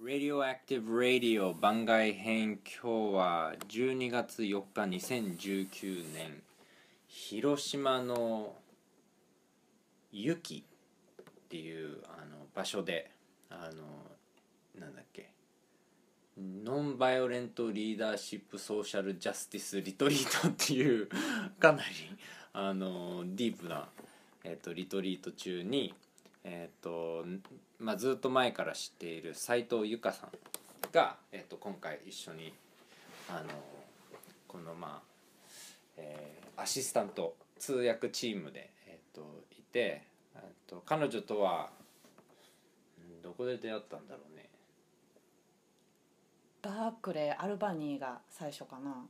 Radioactive Radio 番外編今日は12月4日2019年。広島の雪っていうあの場所であのなんだっけ。ノンバイオレントリーダーシップソーシャルジャスティスリトリートっていうかなりあのディープな、えっとリトリート中にえっとまあ、ずっと前から知っている斉藤由香さんが、えっと今回一緒にあのこのまあ、えーアシスタント通訳チームで、えっといて、えっと彼女とはうんどこで出会ったんだろうね。バークレーアルバニーが最初かな。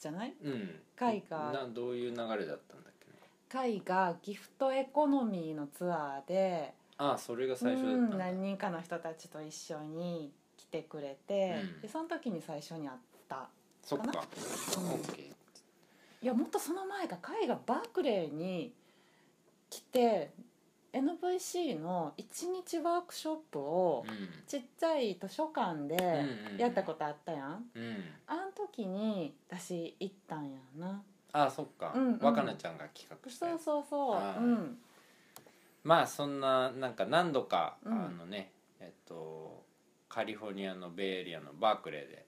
じゃない？うん。海がなどういう流れだったんだっけね。会がギフトエコノミーのツアーでああそれが最初だったうんんだ何人かの人たちと一緒に来てくれて、うん。でその時に最初に会ったそっか。かなオッケいやもっとその前が会がバークレーに来て NVC の一日ワークショップをーちっちゃい図書館でうんうんやったことあったやん、うん。うんあん時に私行ったんやな。ああそっか、うんうん。若菜ちゃんが企画したそうそうそう。うんまあそんななんか何度か、うん。あのねえっとカリフォルニアのベイエリアのバークレーで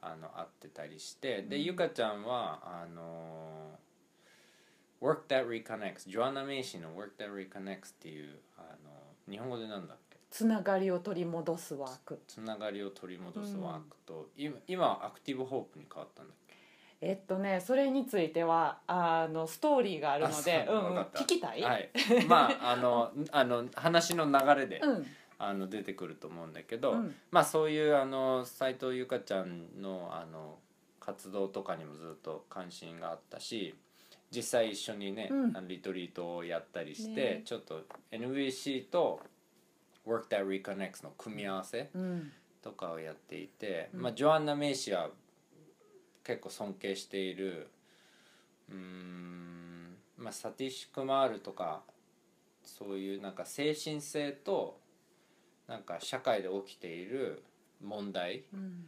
あの会ってたりしてでうん。ゆかちゃんはあの Work That Reconnects ジョアンナ・メイシーの Work That Reconnects っていうあの日本語でなんだっけ？つながりを取り戻すワーク。つながりを取り戻すワークと、今今はアクティブホープに変わったんだっけえっとねそれについてはあのストーリーがあるのでうんうんうわかった。聞きたい、はい。まああの あの話の流れで、うん。あの出てくると思うんだけど、うん。まあそういうあの斉藤由香ちゃんのあの活動とかにもずっと関心があったし実際一緒にね、うん。あのリトリートをやったりして、ね。ちょっと NVC と Work That Reconnects の組み合わせうん。とかをやっていて、うん。まあ、ジョアンナ・メイシは結構尊敬しているうーん、まあ、サティッシュ・クマールとかそういうなんか精神性となんか社会で起きている問題うん。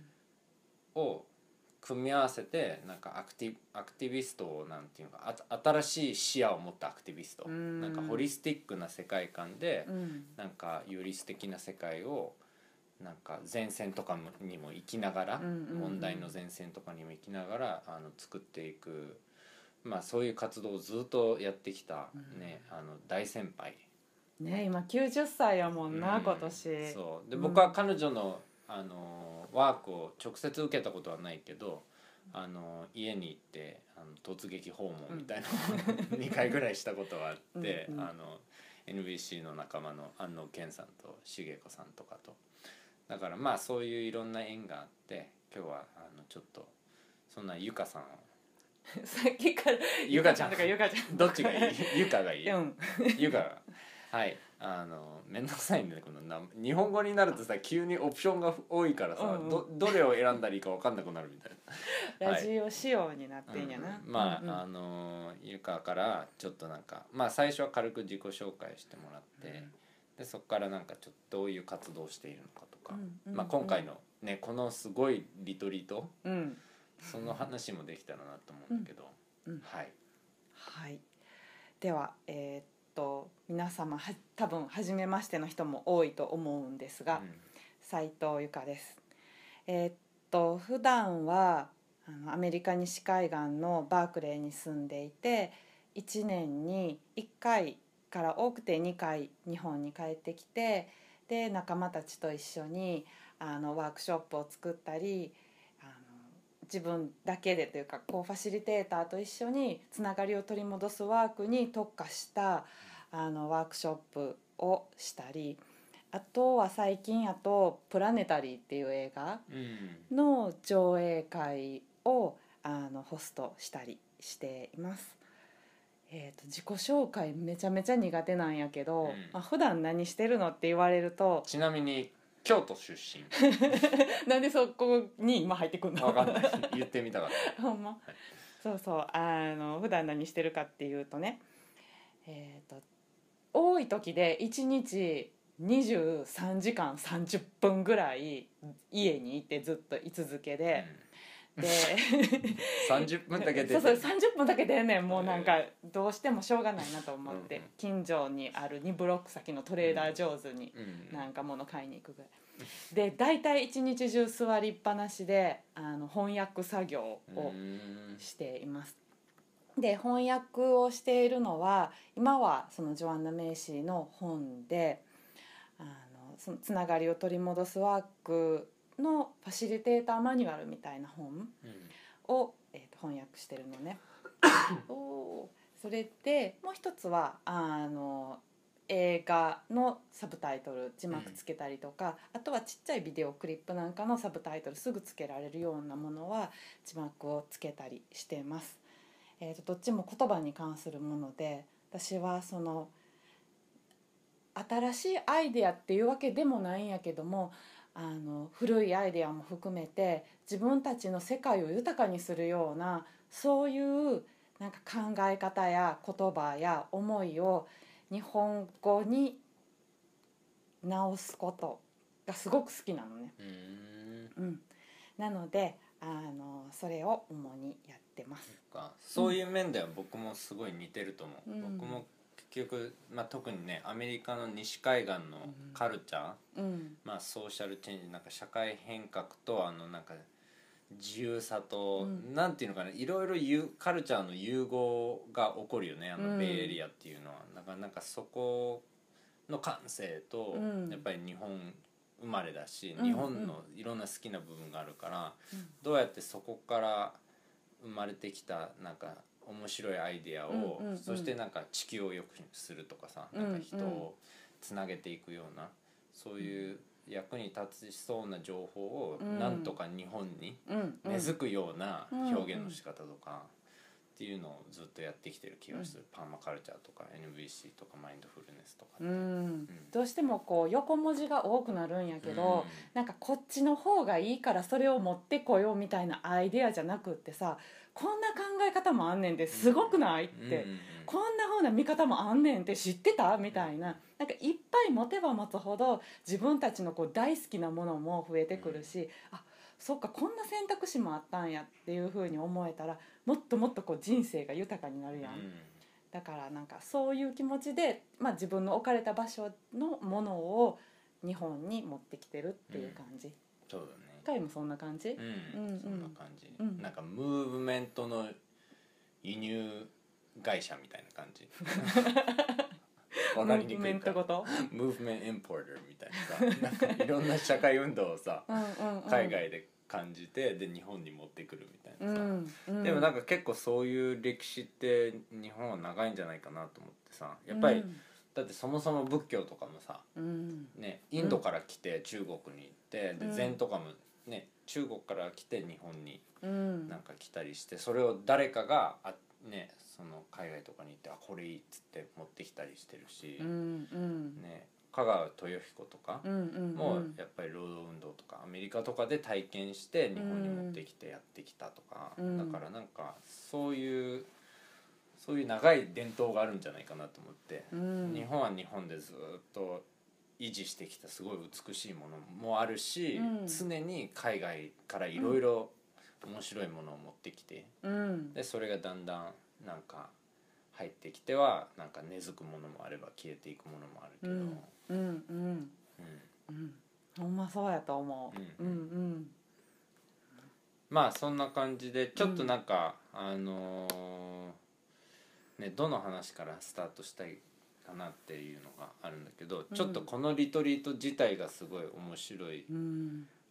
を組み合わせてなんかアクティアクティビストをなんていうかあ新しい視野を持ったアクティビスト。うん。なんかホリスティックな世界観でうん。なんかより素敵な世界をなんか前線とかもにも行きながら、問題の前線とかにも行きながらあの作っていく、まあ、そういう活動をずっとやってきた、ねあの大先輩。ね今90歳やもんな、うん。今年。そう。でうん。僕は彼女のあのワークを直接受けたことはないけどあの家に行ってあの突撃訪問みたいなのを2回ぐらいしたことがあってあの NBC の仲間の安野健さんと重子さんとかとだからまあそういういろんな縁があって今日はあのちょっとそんなゆかさんを。さっきからゆかちゃん。とかゆかちゃん。どっちがいい？ゆかがいい？うん。ゆか。がはい。あの面倒くさいねこのな日本語になるとさ急にオプションが多いからさ、うんうん。どどれを選んだらいいか分かんなくなるみたいな。ラジオ仕様になってんやな、うんまあ、うんうん。あのゆかからちょっとなんかまあ最初は軽く自己紹介してもらって、でそこからなんかちょっとどういう活動をしているのかとか、うんうんまあ、今回のねこのすごいリトリート。うん。その話もできたらなと思うんだけど、うん。うん。はい。はい。ではえーっと皆様は多分初めましての人も多いと思うんですが、うん。斉藤由香です。えーっと普段はあのアメリカ西海岸のバークレーに住んでいて1年に1回から多くて2回日本に帰ってきてで仲間たちと一緒にあのワークショップを作ったりあの自分だけでというかこうファシリテーターと一緒につながりを取り戻すワークに特化したあのワークショップをしたりあとは最近あと「プラネタリー」っていう映画うんの上映会をあのホストしたりしています。えー、と自己紹介めちゃめちゃ苦手なんやけど、うん。まあ、普段何してるのって言われるとちなみに京都出身。なんでそこに今入ってくんのわかんない。言ってみたかっ ほんま。そうそう。あの普段何してるかっていうとねえっ、と多い時で1日23時間30分ぐらい家にいてずっと居続けで、で30 分だけそうそう30分だけ出んねん。もうなんかどうしてもしょうがないなと思って、近所にある2ブロック先のトレーダー上手にうんなんか物買いに行くぐらい。で大体一日中座りっぱなしであの翻訳作業をうん。しています。で翻訳をしているのは今はそのジョアンナ・メイシーの本であのそのつながりを取り戻すワークのファシリテーターマニュアルみたいな本うんを、えーと翻訳してるのね。おーそれでもう一つはあの映画のサブタイトル字幕つけたりとか、あとはちっちゃいビデオクリップなんかのサブタイトルすぐつけられるようなものは字幕をつけたりしてます。えー、とどっちも言葉に関するもので私はその新しいアイデアっていうわけでもないんやけどもあの古いアイデアも含めて自分たちの世界を豊かにするようなそういうなんか考え方や言葉や思いを日本語に直すことがすごく好きなのね。うん。うん、なのであのそれを主にやってます。か。そういう面では僕もすごい似てると思う、うん。僕も結局、まあ、特にねアメリカの西海岸のカルチャー、うん。まあ、ソーシャルチェンジなんか社会変革とあのなんか自由さと、うん。なんていうのかないろいろゆカルチャーの融合が起こるよねあうん。のベイエリアっていうのは、だからなんかそこの感性と、うん。やっぱり日本生まれだし、うん。日本のいろんな好きな部分があるから、うん。どうやってそこから生まれてきたなんか面白いアイデアを、うんうんうん。そしてなんか地球を良くするとかさ、うんうんなん。か人をつなげていくようなそういう役に立ちそうな情報をうん。なんとか日本にうん根付くようなうん表現の仕方とかっていうのをずっとやってきてる気がする、パーマカルチャーとか NVC とかマインドフルネスとかって。うん、どうしてもこう横文字が多くなるんやけど、なんかこっちの方がいいからそれを持ってこようみたいなアイデアじゃなくってさこんな考え方もあんねんですごくないっうんて、うんうん。こんな風な見方もあんねんって知ってた？みたいな。なんかいっぱい持てば持つほど自分たちのこう大好きなものも増えてくるし、あそっかこんな選択肢もあったんやっていう風に思えたらもっともっとこう人生が豊かになるやん。だからなんかそういう気持ちで、まあ、自分の置かれた場所のものを日本に持ってきてるっていう感じ。そうだねカイもそんな感じ、うんうんうん。そんな感じ、うん。なんかムーブメントの輸入会社みたいな感じ。わかりにくムーブメいかントごと、ムーブメントインポーターみたいなさ。なんかいろんな社会運動をさうんうんうん、海外で感じてで日本に持ってくるみたいなさ、うんうん、でもなんか結構そういう歴史って日本は長いんじゃないかなと思ってさ。やっぱり、だってそもそも仏教とかもさうん。ね、インドから来て中国に行って、うん。で禅とかもね中国から来て日本にうん。なんか来たりしてそれを誰かがあ、ね、その海外とかに行ってあこれいいっつって持ってきたりしてるし、うんうん。ね、香川豊彦とかうんうんもやっぱり労働運動とかアメリカとかで体験して日本に持ってきてやってきたとか、うん。だからなんかそういうそういう長い伝統があるんじゃないかなと思って。うん。日本は日本でずっと維持してきたすごい美しいものもあるし、うん。常に海外からいろいろ面白いものを持ってきて、うん。でそれがだんだんなんか入ってきてはなんか根付くものもあれば消えていくものもあるけど、うん。うんうん。うん。うん。ほんまそうやと思う、ううんん、まあそんな感じでちょっとなんか、あのーねどの話からスタートしたいかなっていうのがあるんだけど、ちょっとこのリトリート自体がすごい面白い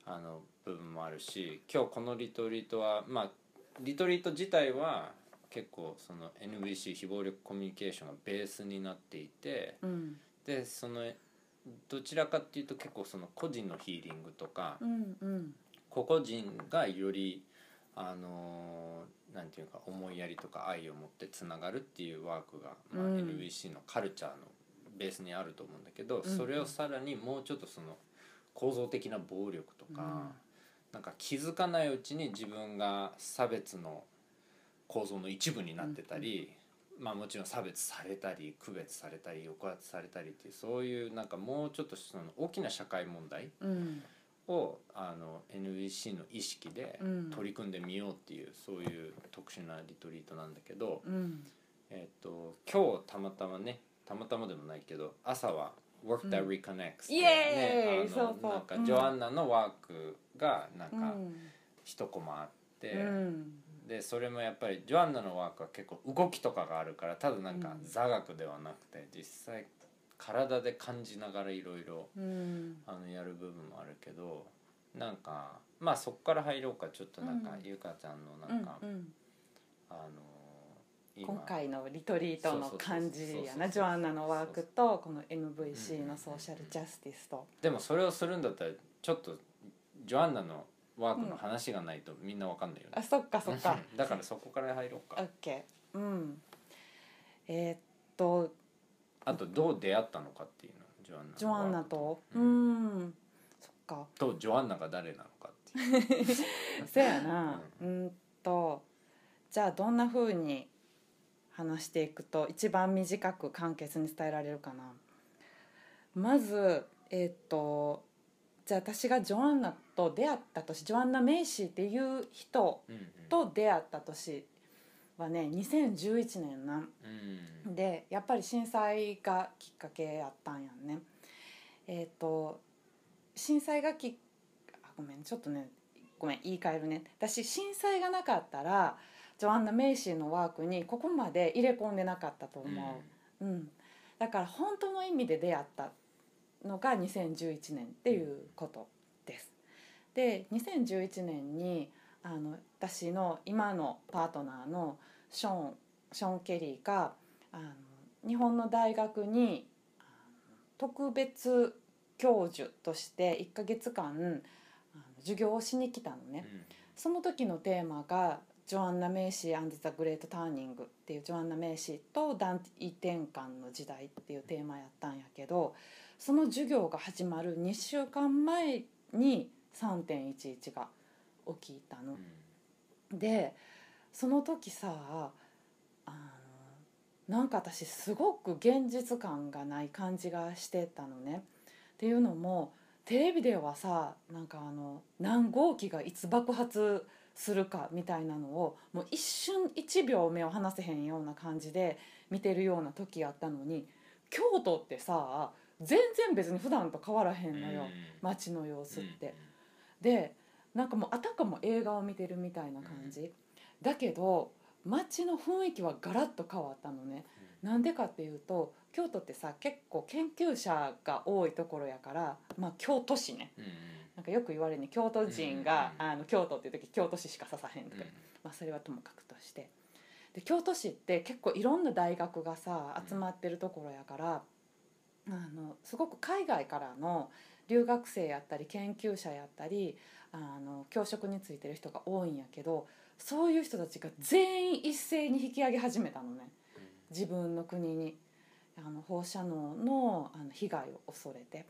あの部分もあるし今日このリトリートはまあリトリート自体は結構その NVC 非暴力コミュニケーションがベースになっていてうん。でそのどちらかっていうと結構その個人のヒーリングとかうんうん。個々人がよりあのなんていうか思いやりとか愛を持ってつながるっていうワークが、まあ、うん。NVC のカルチャーのベースにあると思うんだけど、うん。それをさらにもうちょっとその構造的な暴力とか、うん。なんか気づかないうちに自分が差別の構造の一部になってたり、まあもちろん差別されたり区別されたり抑圧されたりっていうそういうなんかもうちょっとその大きな社会問題うんをあの NBC の意識でうん。取り組んでみようっていう、そういう特殊なリトリートなんだけど、うん。えっと今日たまたまねたまたまでもないけど朝は Work That うん。Reconnects ってイエーイあのそうそう。なんかうん。ジョアンナのワークがなんかうん。一コマあって、うん。でそれもやっぱりジョアンナのワークは結構動きとかがあるからただなんかうん。座学ではなくて実際体で感じながらいろいろやる部分もあるけどなんかまあそこから入ろうかちょっとなんか、うん。ゆかちゃんのなんか、うんうん。あの今回のリトリートの感じやなジョアンナのワークとこの MVC のソーシャルジャスティスと。でもそれをするんだったらちょっとジョアンナのワークの話がないとみんなわかんないよね、あそっかそっか。だからそこから入ろうオかッケー。うん。えーっとあとどう出会ったのかっていうの？ジョアンナジョアンナと？ううん。んそっか。とジョアンナが誰なのかっていう。そやな。うん。とじゃあどんな風に話していくと一番短く簡潔に伝えられるかな？まずえーっとじゃあ私がジョアンナと出会った年ジョアンナ・メイシーっていう人うんうん。と出会った年はね2011年なん。うん。でやっぱり震災がきっかけやったんやんね。えっ、と震災がきあごめんちょっとねごめん言い換えるね。私震災がなかったらジョアンナ・メイシーのワークにここまで入れ込んでなかったと思う、うん。だから本当の意味で出会ったのが2011年っていうことです。で2011年にあの私の今のパートナーのショーンショーン・ケリーがあの日本の大学に特別教授として1ヶ月間あの授業をしに来たのね。その時のテーマが「ジョアンナ・メイシーザ・グレート・ターニング」っていうジョアンナ・メイシーと大転換の時代っていうテーマやったんやけどその授業が始まる2週間前に3.11が起きたの。でその時さあのなんか私すごく現実感がない感じがしてたのね。っていうのもテレビではさなんかあの何号機がいつ爆発するかみたいなのをもう一瞬1秒目を離せへんような感じで見てるような時やったのに京都ってさ全然別に普段と変わらへんのよ、街の様子って。でなんかもうあたかも映画を見てるみたいな感じ、だけど街の雰囲気はガラッと変わったのね。なんでかっていうと京都ってさ結構研究者が多いところやから、まあ、京都市ね。なんかよく言われるね京都人が、うんあの京都っていう時京都市しか刺さへんとか、まあ、それはともかくとして。で京都市って結構いろんな大学がさ集まってるところやから、あのすごく海外からの留学生やったり研究者やったりあの教職についてる人が多いんやけどそういう人たちが全員一斉に引き上げ始めたのね。自分の国に。あの放射能のあの被害を恐れて。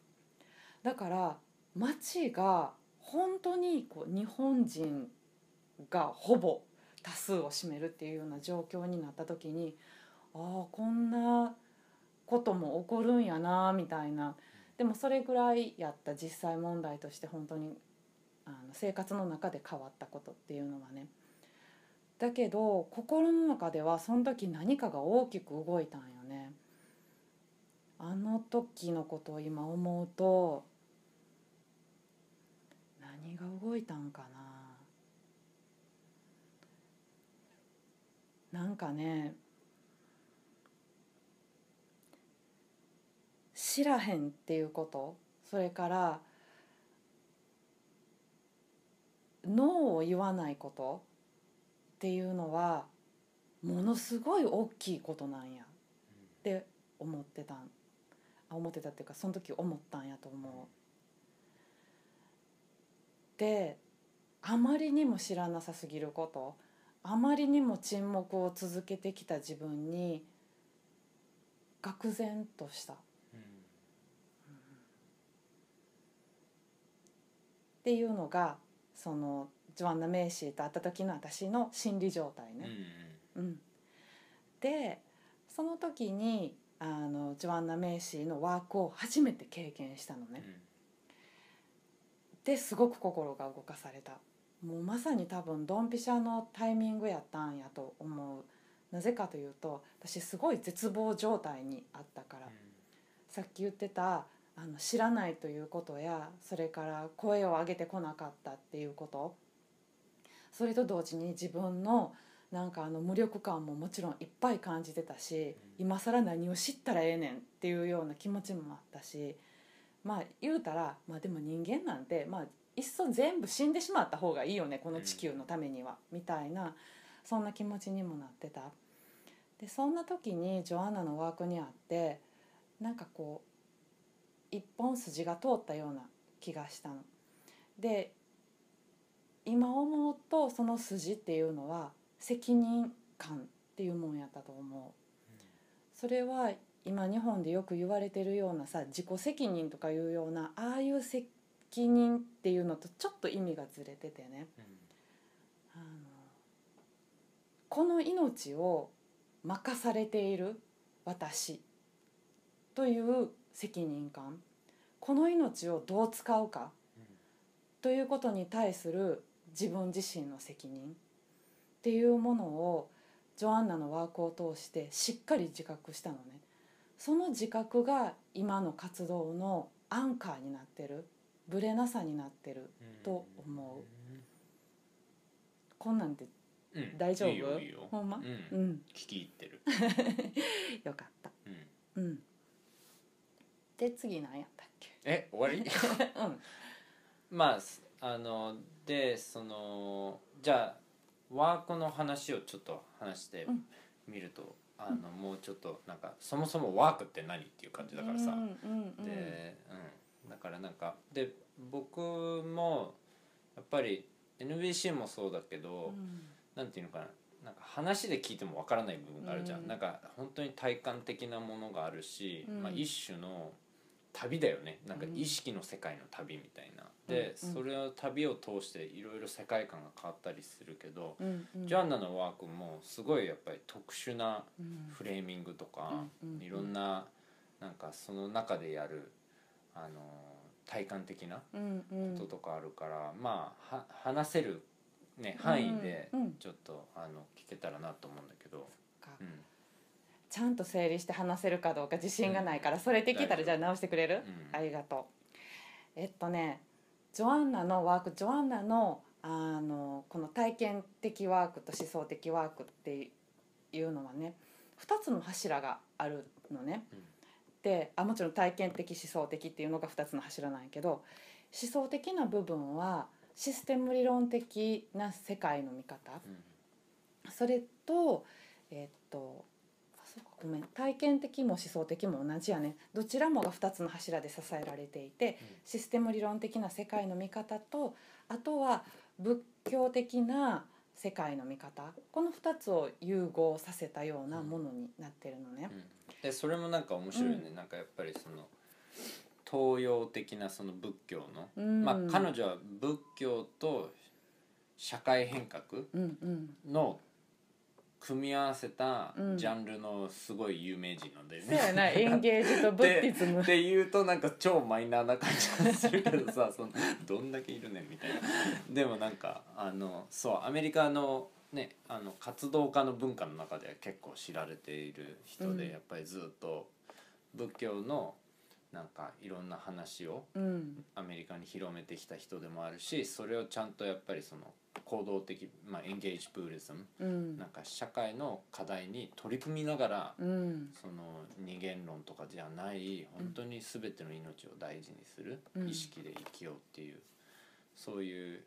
だから町が本当にこう日本人がほぼ多数を占めるっていうような状況になった時にああこんなことも起こるんやなみたいな。でもそれぐらいやった実際問題として本当にあの生活の中で変わったことっていうのはね。だけど心の中ではその時何かが大きく動いたんよね。あの時のことを今思うと何が動いたんかな。なんかね知らへんっていうこと。それからノーを言わないことっていうのはものすごい大きいことなんや。って思ってたん。あ思ってたっていうかその時思ったんやと思う。であまりにも知らなさすぎることあまりにも沈黙を続けてきた自分に愕然とした。っていうのがそのジョアンナ・メイシーと会った時の私の心理状態ね。うん、でその時にあのジョアンナ・メイシーのワークを初めて経験したのね。ですごく心が動かされた。もうまさに多分ドンピシャのタイミングやったんやと思う。なぜかというと私すごい絶望状態にあったから、さっき言ってたあの知らないということやそれから声を上げてこなかったっていうこと。それと同時に自分のなんかあの無力感ももちろんいっぱい感じてたし今更何を知ったらええねんっていうような気持ちもあったしまあ言うたら、まあ、でも人間なんて、まあ、いっそ全部死んでしまった方がいいよねこの地球のためには、みたいなそんな気持ちにもなってた。でそんな時にジョアンナのワークにあってなんかこう一本筋が通ったような気がしたの。で今思うとその筋っていうのは責任感っていうもんやったと思う。それは今日本でよく言われてるようなさ自己責任とかいうようなああいう責任っていうのとちょっと意味がずれててねあのこの命を任されている私という責任感。この命をどう使うか。ということに対する自分自身の責任。っていうものをジョアンナのワークを通してしっかり自覚したのね。その自覚が今の活動のアンカーになってる。ブレなさになってる。と思う。こんなんてうん。大丈夫？いいよいいよ。ほんま？うん。うん。聞き入ってる。よかった。うん。うんで次何やったっけ？え終わり？うん。まあすあのでそのじゃあワークの話をちょっと話してうん。みると、あのもうちょっとなんかそもそもワークって何っていう感じだからさ、うんうんうん。で、うん、だからなんかで僕もやっぱり NBC もそうだけど、うん。なんていうのかな。なんか話で聞いてもわからない部分があるじゃん、うん。なんか本当に体感的なものがあるし、うん。まあ、一種の旅だよね。なんかうん。意識の世界の旅みたいな、で、うん。それを旅を通していろいろ世界観が変わったりするけど、うん。うん。ジョアンナのワークもすごいやっぱり特殊なうんフレーミングとか、うん。うん。いろんななんかその中でやるあの体感的なうん。うん。こととかあるから、まあは話せる、ね、範囲でうん。うん。ちょっとあの聞けたらなと思うんだけど、か。うんちゃんと整理して話せるかどうか自信がないからそれできたらじゃあ直してくれる、うん。ありがとう。えっとねジョアンナのワークジョアンナのあのこの体験的ワークと思想的ワークっていうのはね2つの柱があるのね。うん。であもちろん体験的思想的っていうのが2つの柱なんやけど思想的な部分はシステム理論的な世界の見方。それとえっとあそうかごめん。体験的も思想的も同じやね。どちらもが2つの柱で支えられていてシステム理論的な世界の見方とあとは仏教的な世界の見方。この2つを融合させたようなものになってるのね。うん。でそれもなんか面白いね、なんかやっぱりその東洋的なその仏教の、うん。まあ彼女は仏教と社会変革うんうん。の組み合わせたうん。ジャンルのすごい有名人なんだよそうやね。な エンゲージとブッディズム。っていうとなんか超マイナーな感じがするけどさそのどんだけいるねんみたいな。でもなんかあのそうアメリカのねあの活動家の文化の中では結構知られている人で、うん。やっぱりずっと仏教のなんかいろんな話をうん。アメリカに広めてきた人でもあるしそれをちゃんとやっぱりその行動的、まあ、エンゲージブーリズムうん。なんか社会の課題に取り組みながらうん。その二元論とかじゃない本当に全ての命を大事にする、うん。意識で生きようっていうそういう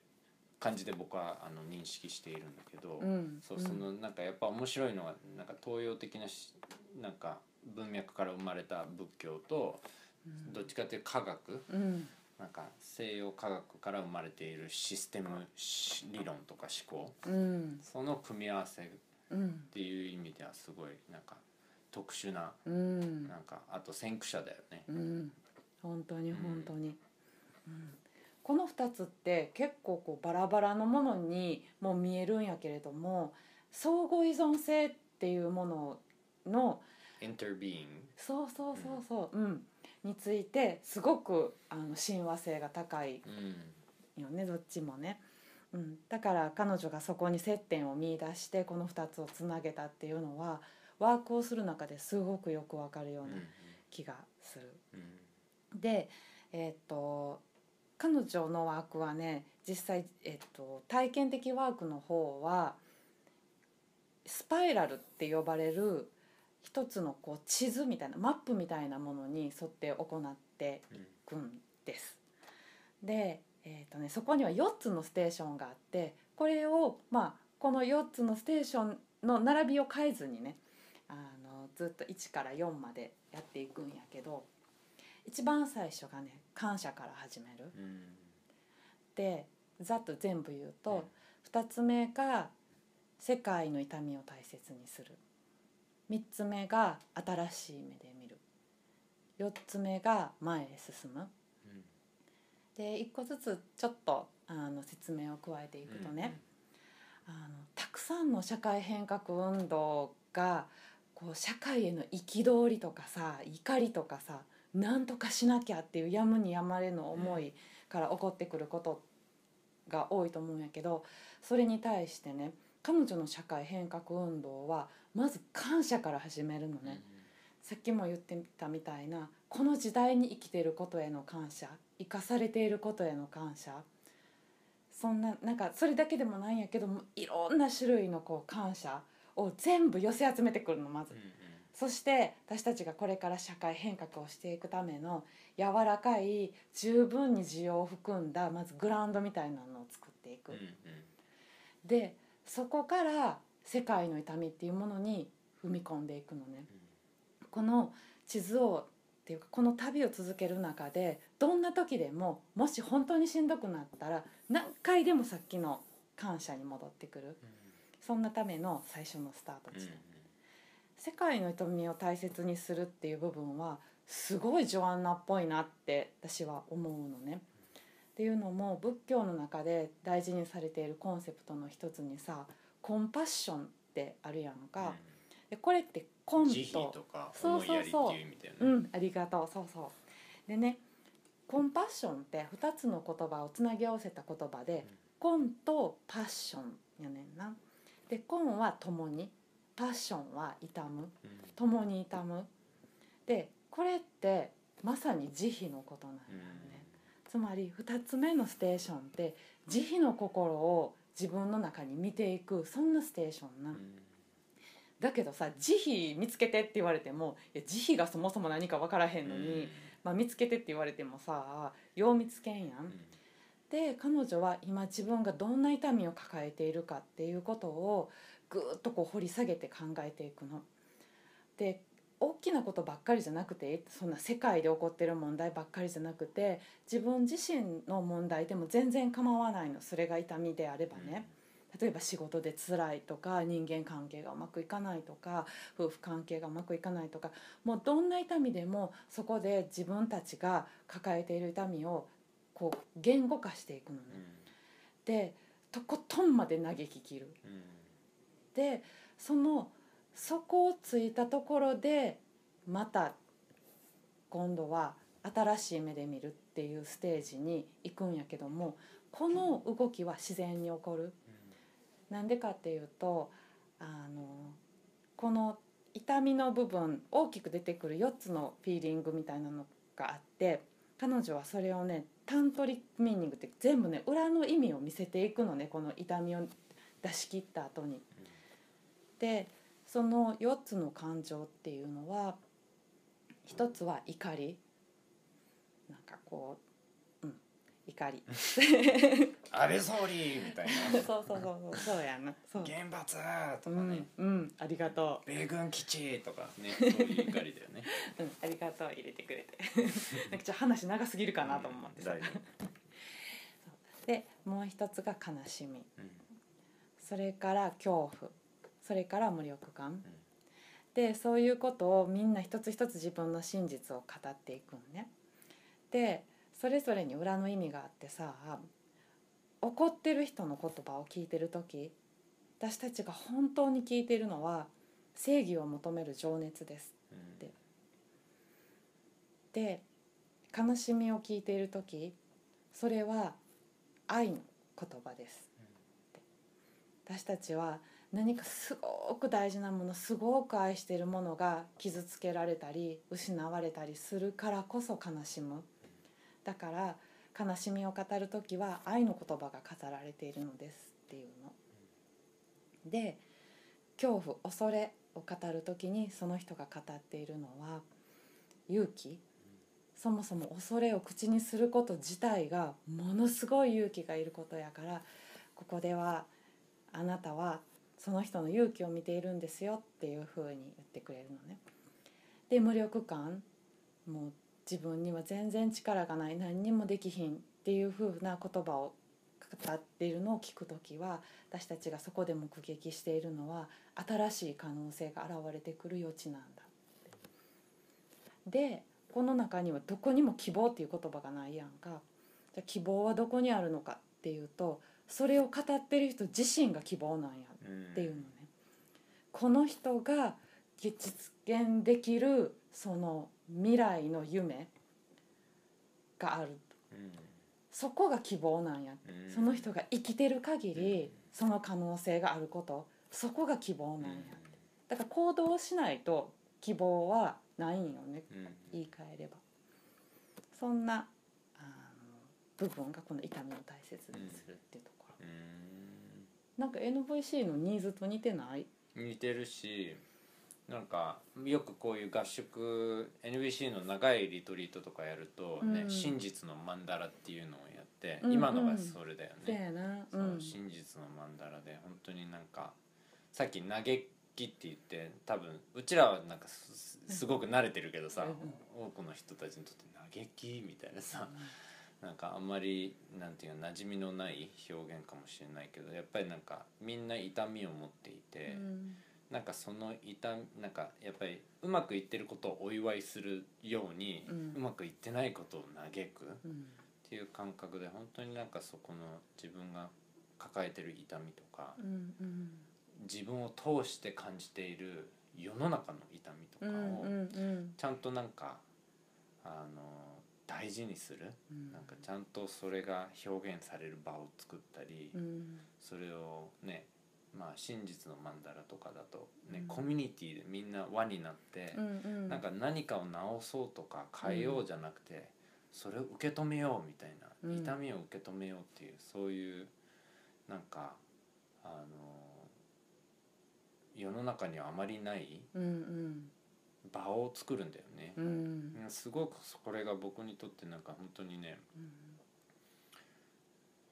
感じで僕はあの認識しているんだけど、うん。そうそのなんかやっぱ面白いのはなんか東洋的なしなんか文脈から生まれた仏教とどっちかというと科学うんなんか西洋科学から生まれているシステムし理論とか思考。うん。その組み合わせっうん。ていう意味ではすごいなんか特殊なうん。なんかあと先駆者だよね。うん。本当に本当に、うん。この2つって結構こうバラバラのものにも見えるんやけれども相互依存性っていうもののそうそうそうそう。うん、についてすごくあの親和性が高いうん。よねどっちもね、うん、だから彼女がそこに接点を見出してこの2つをつなげたっていうのはワークをする中ですごくよくわかるよううんな気がする。うん。で、えーっと彼女のワークはね実際、えーっと体験的ワークの方はスパイラルって呼ばれる一つのこう地図みたいなマップみたいなものに沿って行ってうんいくんです。で、えーとね、そこには4つのステーションがあってこれを、まあ、この4つのステーションの並びを変えずにねあのずっと1から4までやっていくんやけど一番最初がね感謝から始める。うんでざっと全部言うと、2つ目が世界の痛みを大切にする3つ目が新しい目で見る。4つ目が前へ進む。うん。で1個ずつちょっとあの説明を加えていくとね、あのたくさんの社会変革運動がこう社会への憤りとかさ怒りとかさなんとかしなきゃっていうやむにやまれの思いから起こってくることが多いと思うんやけどそれに対してね彼女の社会変革運動はまず感謝から始めるのね。さっきも言ってたみたいなこの時代に生きていることへの感謝生かされていることへの感謝そんななんかそれだけでもないんやけどもいろんな種類のこう感謝を全部寄せ集めてくるのまずうん。うんそして私たちがこれから社会変革をしていくための柔らかい十分に需要を含んだまずグラウンドみたいなのを作っていく。うんうんでそこから世界の痛みっていうものに踏み込んでいくのね。この地図をっていうかこの旅を続ける中でどんな時でももし本当にしんどくなったら何回でもさっきの感謝に戻ってくる。そんなための最初のスタート地点、世界の営みを大切にするっていう部分はすごいジョアンナっぽいなって私は思うのね。っていうのも仏教の中で大事にされているコンセプトの一つにさコンパッションってあるやんか。でこれってコン慈悲ととかそう思いやりっていう意味だよね。うんありがとう。そうそう。でねコンパッションって2つの言葉をつなぎ合わせた言葉で、コンとパッションやねんな。でコンは共に。パッションは痛む。うん。共に痛む。でこれってまさに慈悲のことなんだよね、つまり2つ目のステーションって慈悲の心を自分の中に見ていくそんなステーションな、うんだけどさ慈悲見つけてって言われてもいや慈悲がそもそも何か分からへんのに、まあ、見つけてって言われてもさよう見つけんやん。で彼女は今自分がどんな痛みを抱えているかっていうことをぐーっとこう掘り下げて考えていくの。で大きなことばっかりじゃなくてそんな世界で起こってる問題ばっかりじゃなくて自分自身の問題でも全然構わないのそれが痛みであればね。例えば仕事で辛いとか人間関係がうまくいかないとか夫婦関係がうまくいかないとかもうどんな痛みでもそこで自分たちが抱えている痛みをこう言語化していくのね。でとことんまで嘆き切る。うんうんでそのそこをついたところでまた今度は新しい目で見るっていうステージに行くんやけどもこの動きは自然に起こる。なんでかっていうとあのこの痛みの部分大きく出てくる4つのフィーリングみたいなのがあって彼女はそれをねタントリックミーニングって全部ね裏の意味を見せていくのねこの痛みを出し切った後に。でその4つの感情っていうのは一つは怒り。なんかこう、うん、怒り。安倍総理みたいそうそうそうそうそうやな。そう。な原発とうんかね、うんありがと米軍基地とかね そういう怒りだよね。う、うん、ありがとう入れてくれて。なんかちょっと話長すぎるかなと思ってさ。大丈でもう一つが悲しみ。夫うん。それから恐怖。それから無力感、でそういうことをみんな一つ一つ自分の真実を語っていくのね。でそれぞれに裏の意味があってさ怒ってる人の言葉を聞いてる時私たちが本当に聞いてるのは正義を求める情熱ですうん。でで悲しみを聞いている時それは愛の言葉です、私たちは何かすごく大事なものすごく愛しているものが傷つけられたり失われたりするからこそ悲しむだから悲しみを語る時は愛の言葉が語られているのですっていうの。で恐怖恐れを語る時にその人が語っているのは勇気そもそも恐れを口にすること自体がものすごい勇気がいることやからここではあなたはその人の勇気を見ているんですよっていうふうに言ってくれるのね。で無力感もう自分には全然力がない何にもできひんっていうふうな言葉を語っているのを聞く時は私たちがそこで目撃しているのは新しい可能性が現れてくる余地なんだ。でこの中にはどこにも希望っていう言葉がないやんか。じゃ希望はどこにあるのかっていうとそれを語ってる人自身が希望なんやっていうのね。この人が実現できるその未来の夢があるうん。そこが希望なんやうん。その人が生きてる限りその可能性があること。そこが希望なんやだから行動しないと希望はないんよね。うん。言い換えれば。そんなあの部分がこの痛みを大切にするっていうとなんか NVC のニーズと似てない？似てるしなんかよくこういう合宿 NBC の長いリトリートとかやるとね、うん。真実のマンダラっていうのをやって、うん今のがそれだよね、ううん。真実のマンダラで本当になんかさっき嘆きって言って多分うちらはなんかすすごく慣れてるけどさ、多くの人たちにとって嘆きみたいなさ、なんかあんまりなんていうの馴染みのない表現かもしれないけどやっぱりなんかみんな痛みを持っていて、うん。なんかその痛みなんかやっぱりうまくいってることをお祝いするように、ううんまくいってないことを嘆くっうん。ていう感覚で本当になんかそこの自分が抱えてる痛みとか、うんうん。自分を通して感じている世の中の痛みとかをちゃんとなんかあの大事にする、うん。なんかちゃんとそれが表現される場を作ったり、うん。それをねまあ真実のマンダラとかだとね、うん。コミュニティでみんな輪になって、うんうん。なんか何かを直そうとか変えようじゃなくて、それを受け止めようみたいな、うん。痛みを受け止めようっていうそういうなんかあの世の中にはあまりないうんうん場を作るんだよね。うん。うんすごくこれが僕にとってなんか本当にね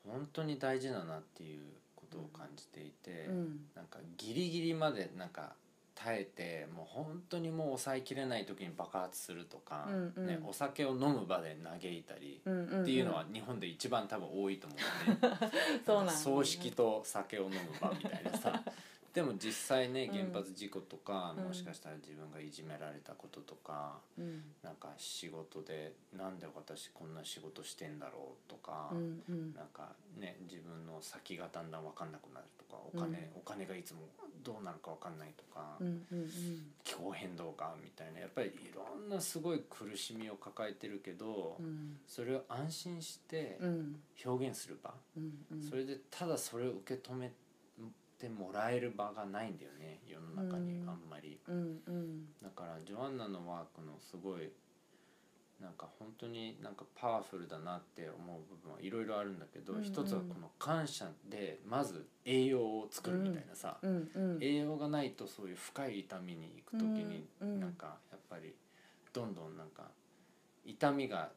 本当に大事だなっていうことを感じていて、うん。なんかギリギリまでなんか耐えてもう本当にもう抑えきれない時に爆発するとか、うんうん。ね、お酒を飲む場で嘆いたりうんうんっていうのは日本で一番多分多いと思うね。そうなんだね。葬式と酒を飲む場みたいなさでも実際ねうん。原発事故とか、うん。もしかしたら自分がいじめられたこととか、うん。なんか仕事でなんで私こんな仕事してんだろうとか、うんうん。なんかね自分の先がだんだん分かんなくなるとかお金、うん。お金がいつもどうなるか分かんないとか、うんうん気候変動がみたいなやっぱりいろんなすごい苦しみを抱えてるけど、うん。それを安心してうん。表現する場、うんうん。それでただそれを受け止めてもらえる場がないんだよね世の中にうん。あんまり。うんうん。だからジョアンナのワークのすごいなんか本当になんかパワフルだなって思う部分はいろいろあるんだけど、うんうん。一つはこの感謝でまず栄養を作るみたいなさ、うんうん。栄養がないとそういう深い痛みに行く時にうんうん。なんかやっぱりどんどんなんか痛みが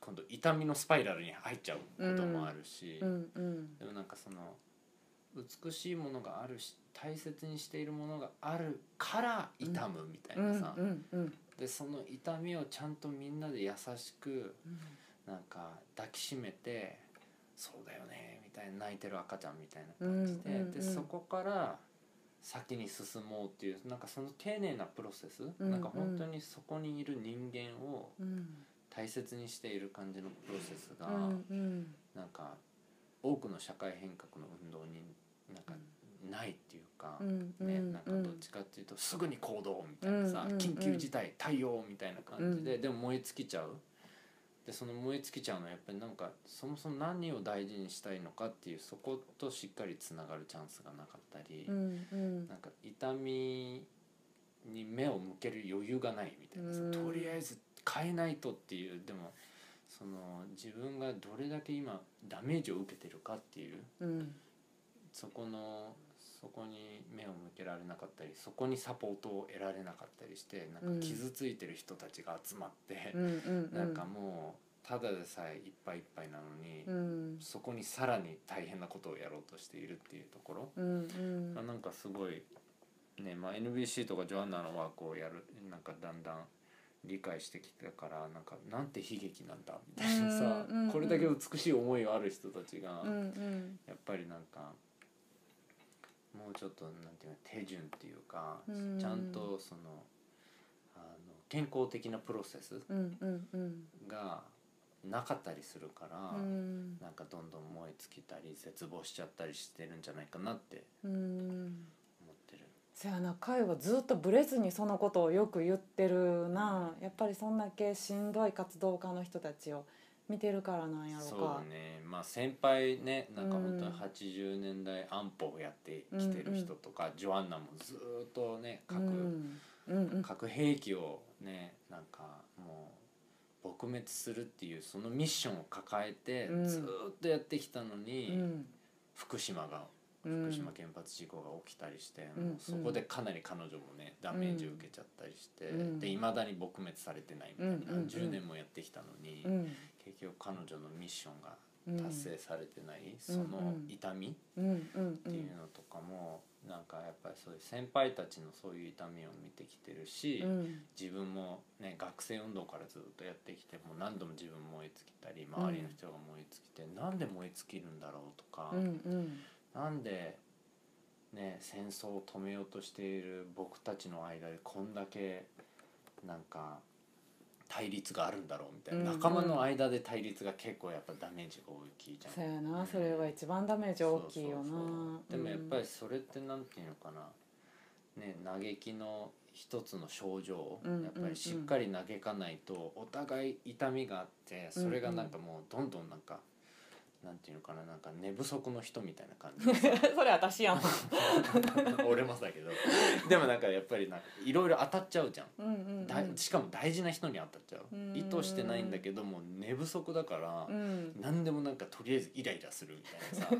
今度痛みのスパイラルに入っちゃうこともあるし、うんうん。でもなんかその美しいものがあるし大切にしているものがあるから痛むみたいなさ、でその痛みをちゃんとみんなで優しくなんか抱きしめて「そうだよね」みたいな泣いてる赤ちゃんみたいな感じで,、でそこから先に進もうっていうなんかその丁寧なプロセス、うん。なんか本当にそこにいる人間をうん。大切にしている感じのプロセスが、うんうん。なんか多くの社会変革の運動になんかないっていうか、ね、なんかどっちかっていうとすぐに行動みたいなさ、緊急事態対応みたいな感じで、でも燃え尽きちゃう。でその燃え尽きちゃうのはやっぱりなんかそもそも何を大事にしたいのかっていうそことしっかりつながるチャンスがなかったり、うなんか痛みに目を向ける余裕がないみたいなさ、うん。とりあえず変えないとっていうでもその自分がどれだけ今ダメージを受けてるかっていううんそこのそこに目を向けられなかったりそこにサポートを得られなかったりしてなんか傷ついてる人たちが集まって、うなんかもうただでさえいっぱいいっぱいなのに、うん。そこにさらに大変なことをやろうとしているっていうところ。うんうん。がなんかすごいね、まあ、NBC とかジョアンナのワークをやるなんかだんだん理解してきたからなんかなんて悲劇なんだみたいなさ、これだけ美しい思いがある人たちが。やっぱりなんかもうちょっとなんていうの手順っていうか、うん。ちゃんとそのあの健康的なプロセスがなかったりするから、うん。なんかどんどん燃え尽きたり絶望しちゃったりしてるんじゃないかなってうん。思ってる。せやな会はずっとブレずにそのことをよく言ってるな。やっぱりそんだけしんどい活動家の人たちを見てるからなんやろそうね。まあ先輩ねなんか本当にうん。80年代安保をやってきてる人とか、ジョアンナもずっとね核、うん。うんうん。核兵器をねなんかもう撲滅するっていうそのミッションを抱えてうん。ずーっとやってきたのうに、ん。福島がうん。福島原発事故が起きたりして、うん。もうそこでかなり彼女もねダメージを受けちゃったりして、うん。で未だに撲滅されてないみたいな、うんうんうん。10年もやってきたのに、うん結局彼女のミッションがうん達成されてない、うんその痛み、っていうのとかもなんかやっぱりそういう先輩たちのそういう痛みを見てきてるし、うん。自分もね学生運動からずっとやってきてもう何度も自分燃え尽きたり周りの人が燃え尽きて、なんで燃え尽きるんだろうとか、うなんでね戦争を止めようとしている僕たちの間でこんだけなんか対立があるんだろうみたいな、うんうん。仲間の間で対立が結構やっぱダメージが大きいじゃん。そうやなそれは一番ダメージ大きいよな。でもやっぱりそれってなんていうのかな、ね嘆きの一つの症状、うん。やっぱりしっかり嘆かないとお互い痛みがあってそれがなんかもうどんどんなんか、なんていうのかななんか寝不足の人みたいな感じ。それ私やん。俺もだけど。でもなんかやっぱりなんかいろいろ当たっちゃうじゃん。うんうんうん。だしかも大事な人に当たっちゃう。うん。意図してないんだけども寝不足だから、うん。何でもなんかとりあえずイライラするみたいなさ。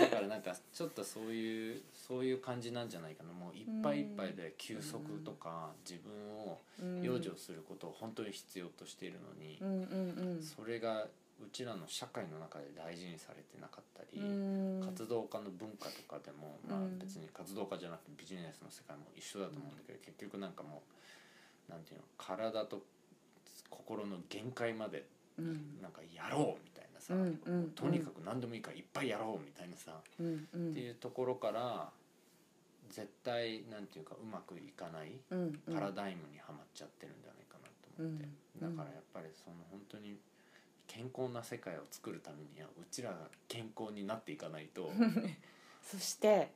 だからなんかちょっとそういうそういう感じなんじゃないかな。もういっぱいいっぱいで休息とか自分をうん。養生することを本当に必要としているのに、うんうんうん。それがうちらの社会の中で大事にされてなかったり、うん。活動家の文化とかでも、まあうん。別に活動家じゃなくてビジネスの世界も一緒だと思うんだけど、結局なんかもうなんていうの体と心の限界までうん。なんかやろうみたいなさ、とにかく何でもいいからいっぱいやろうみたいなさ、っていうところから絶対なんていうかうまくいかないパラダイムにはまっちゃってるんじゃないかなと思って、うん。だからやっぱりその本当に健康な世界を作るためにはうちらが健康になっていかないと。そして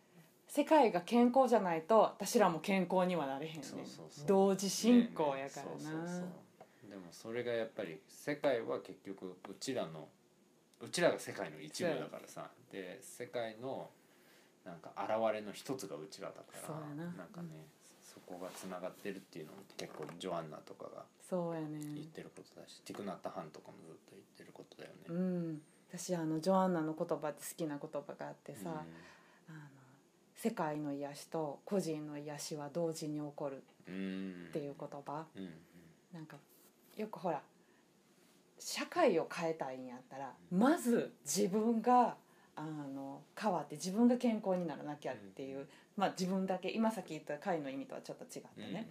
世界が健康じゃないと私らも健康にはなれへんねんそうそうそう。同時進行やからねえねえそうなそうそう。でもそれがやっぱり世界は結局うちらのうちらが世界の一部だからさ。で世界のなんか現れの一つがうちらだから。な。なんかね、そこがつながってるっていうのも結構ジョアンナとかがそうやね。言ってることだし、ティクナッタハンとかもずっと言ってることだよね。うん。私あのジョアンナの言葉って好きな言葉があってさ、あの世界の癒しと個人の癒しは同時に起こるうん、うんっていう言葉。うんうん。なんかよくほら社会を変えたいんやったらまず自分があの変わって自分が健康にならなきゃっていう、まあ自分だけ今さっき言った会の意味とはちょっと違ってね、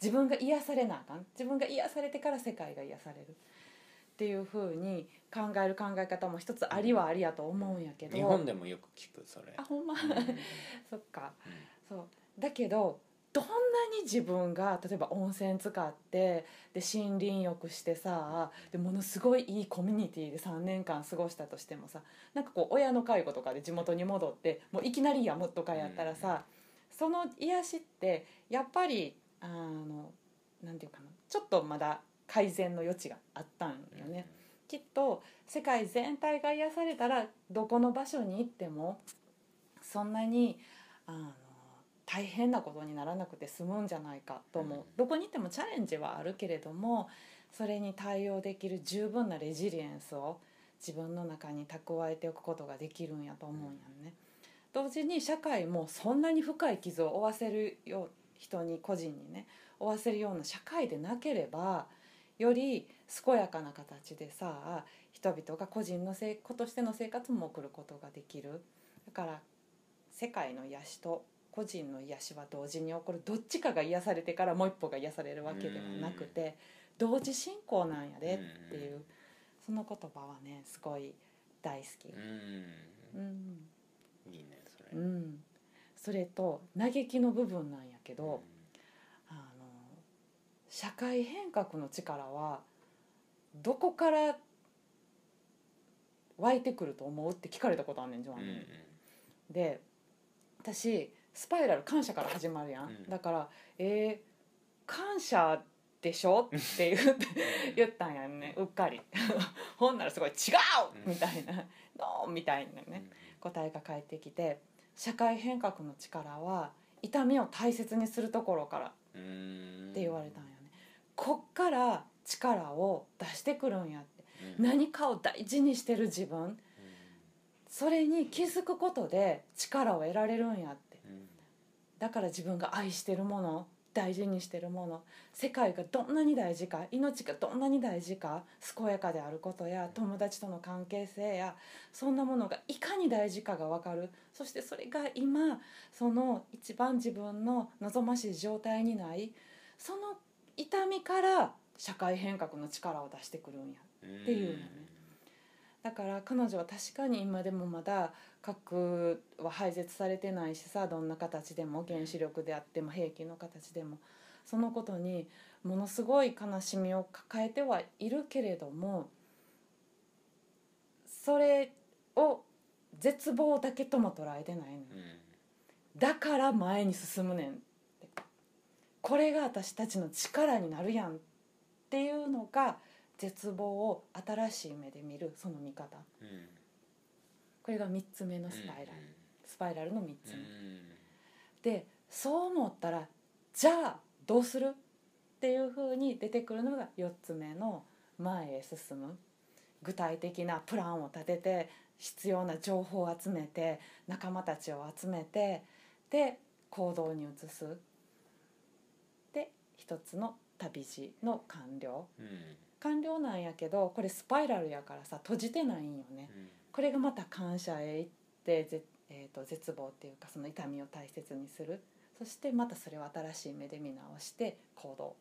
自分が癒されなあかん。自分が癒されてから世界が癒される。っていうふうに考える考え方も一つありはありやと思うんやけど、日本でもよく聞くそれ。あほんま、うんうん。そっか。そう。だけどどんなに自分が例えば温泉使ってで森林浴してさでものすごいいいコミュニティで3年間過ごしたとしてもさなんかこう親の介護とかで地元に戻ってもういきなりやむとかやったらさ、その癒しってやっぱりあのなんていうかなちょっとまだ改善の余地があったんよね。きっと世界全体が癒されたらどこの場所に行ってもそんなにあの大変なことにならなくて済むんじゃないかと思う、うん。どこに行ってもチャレンジはあるけれどもそれに対応できる十分なレジリエンスを自分の中に蓄えておくことができるんやと思うんやんね。同時に社会もそんなに深い傷を負わせるよう人に個人にね負わせるような社会でなければより健やかな形でさ人々が個人のせい子としての生活も送ることができる。だから世界の癒しと個人の癒しは同時に起こる。どっちかが癒されてからもう一歩が癒されるわけではなくて同時進行なんやでっていうその言葉はねすごい大好き。うん。うん。いいねそれ、うん、それと嘆きの部分なんやけど、あの社会変革の力はどこから湧いてくると思うって聞かれたことあんねんジョアンに。で私スパイラル感謝から始まるやん、うん。だから「えー、感謝でしょ?」って言って言ったんやんね。うっかり。ほんならすごい「違う!」みたいな「ノー!」みたいなね。答えが返ってきて社会変革の力は痛みを大切にするところからっうん。て言われたんよね、こっから力を出してくるんやって。うん。何かを大事にしてる自分。それに気づくことで力を得られるんやって。うんだから自分が愛してるもの大事にしてるもの世界がどんなに大事か命がどんなに大事か健やかであることや友達との関係性やそんなものがいかに大事かが分かる。そしてそれが今その一番自分の望ましい状態にないその痛みから社会変革の力を出してくるんやうんっていうのね。だから彼女は確かに今でもまだ核は廃絶されてないしさどんな形でも原子力であっても兵器の形でも。そのことにものすごい悲しみを抱えてはいるけれどもそれを絶望だけとも捉えてないの。うん。だから前に進むねんって。これが私たちの力になるやんっていうのが絶望を新しい目で見るその見方。うんこれが3つ目のスパイラル、スパイラルの3つうん。目、でそう思ったらじゃあどうする？っていうふうに出てくるのが4つ目の前へ進む。具体的なプランを立てて必要な情報を集めて仲間たちを集めてで行動に移す。で一つの旅路の完了。うん。完了なんやけどこれスパイラルやからさ閉じてないんよね。うんこれがまた感謝へ行ってぜ、えー、と絶望っていうかその痛みを大切にする。そしてまたそれを新しい目で見直して行動。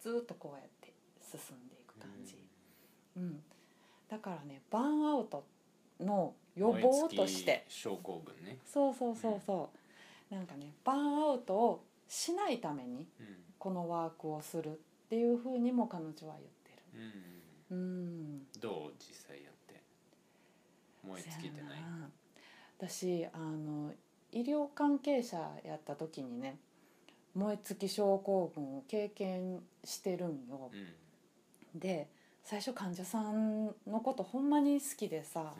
ずっとこうやって進んでいく感じ、うん。だからねバーンアウトの予防として。症候群ね。そうそうそうそう。なんかねバーンアウトをしないためにうん。このワークをするっていうふうにも彼女は言ってうん。るうん。どう？実際や燃え尽きてない。私あの医療関係者やった時にね燃え尽き症候群を経験してるんよ。うん。で最初患者さんのことほんまに好きでさ、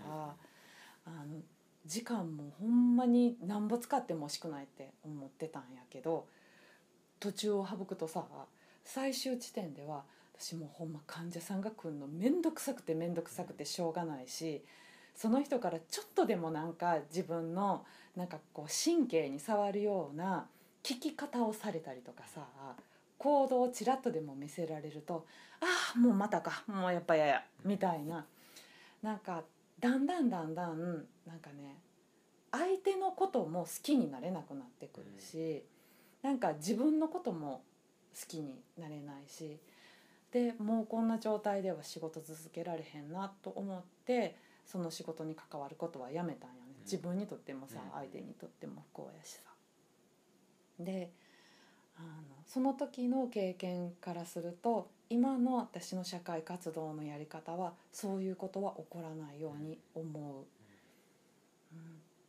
あの時間もほんまになんぼ使っても惜しくないって思ってたんやけど途中を省くとさ最終地点では私もうほんま患者さんが来るの面倒くさくて面倒くさくてしょうがないしその人からちょっとでもなんか自分のなんかこう神経に触るような聞き方をされたりとかさ行動をちらっとでも見せられると「ああもうまたかもうやっぱやや」みたいな。なんかだんだんだんだんなんかね相手のことも好きになれなくなってくるし、なんか自分のことも好きになれないしでもうこんな状態では仕事続けられへんなと思ってその仕事に関わることはやめたんよね。うん。自分にとってもさうん。相手にとっても不幸やしさ。でああのその時の経験からすると今の私の社会活動のやり方はそういうことは起こらないように思う。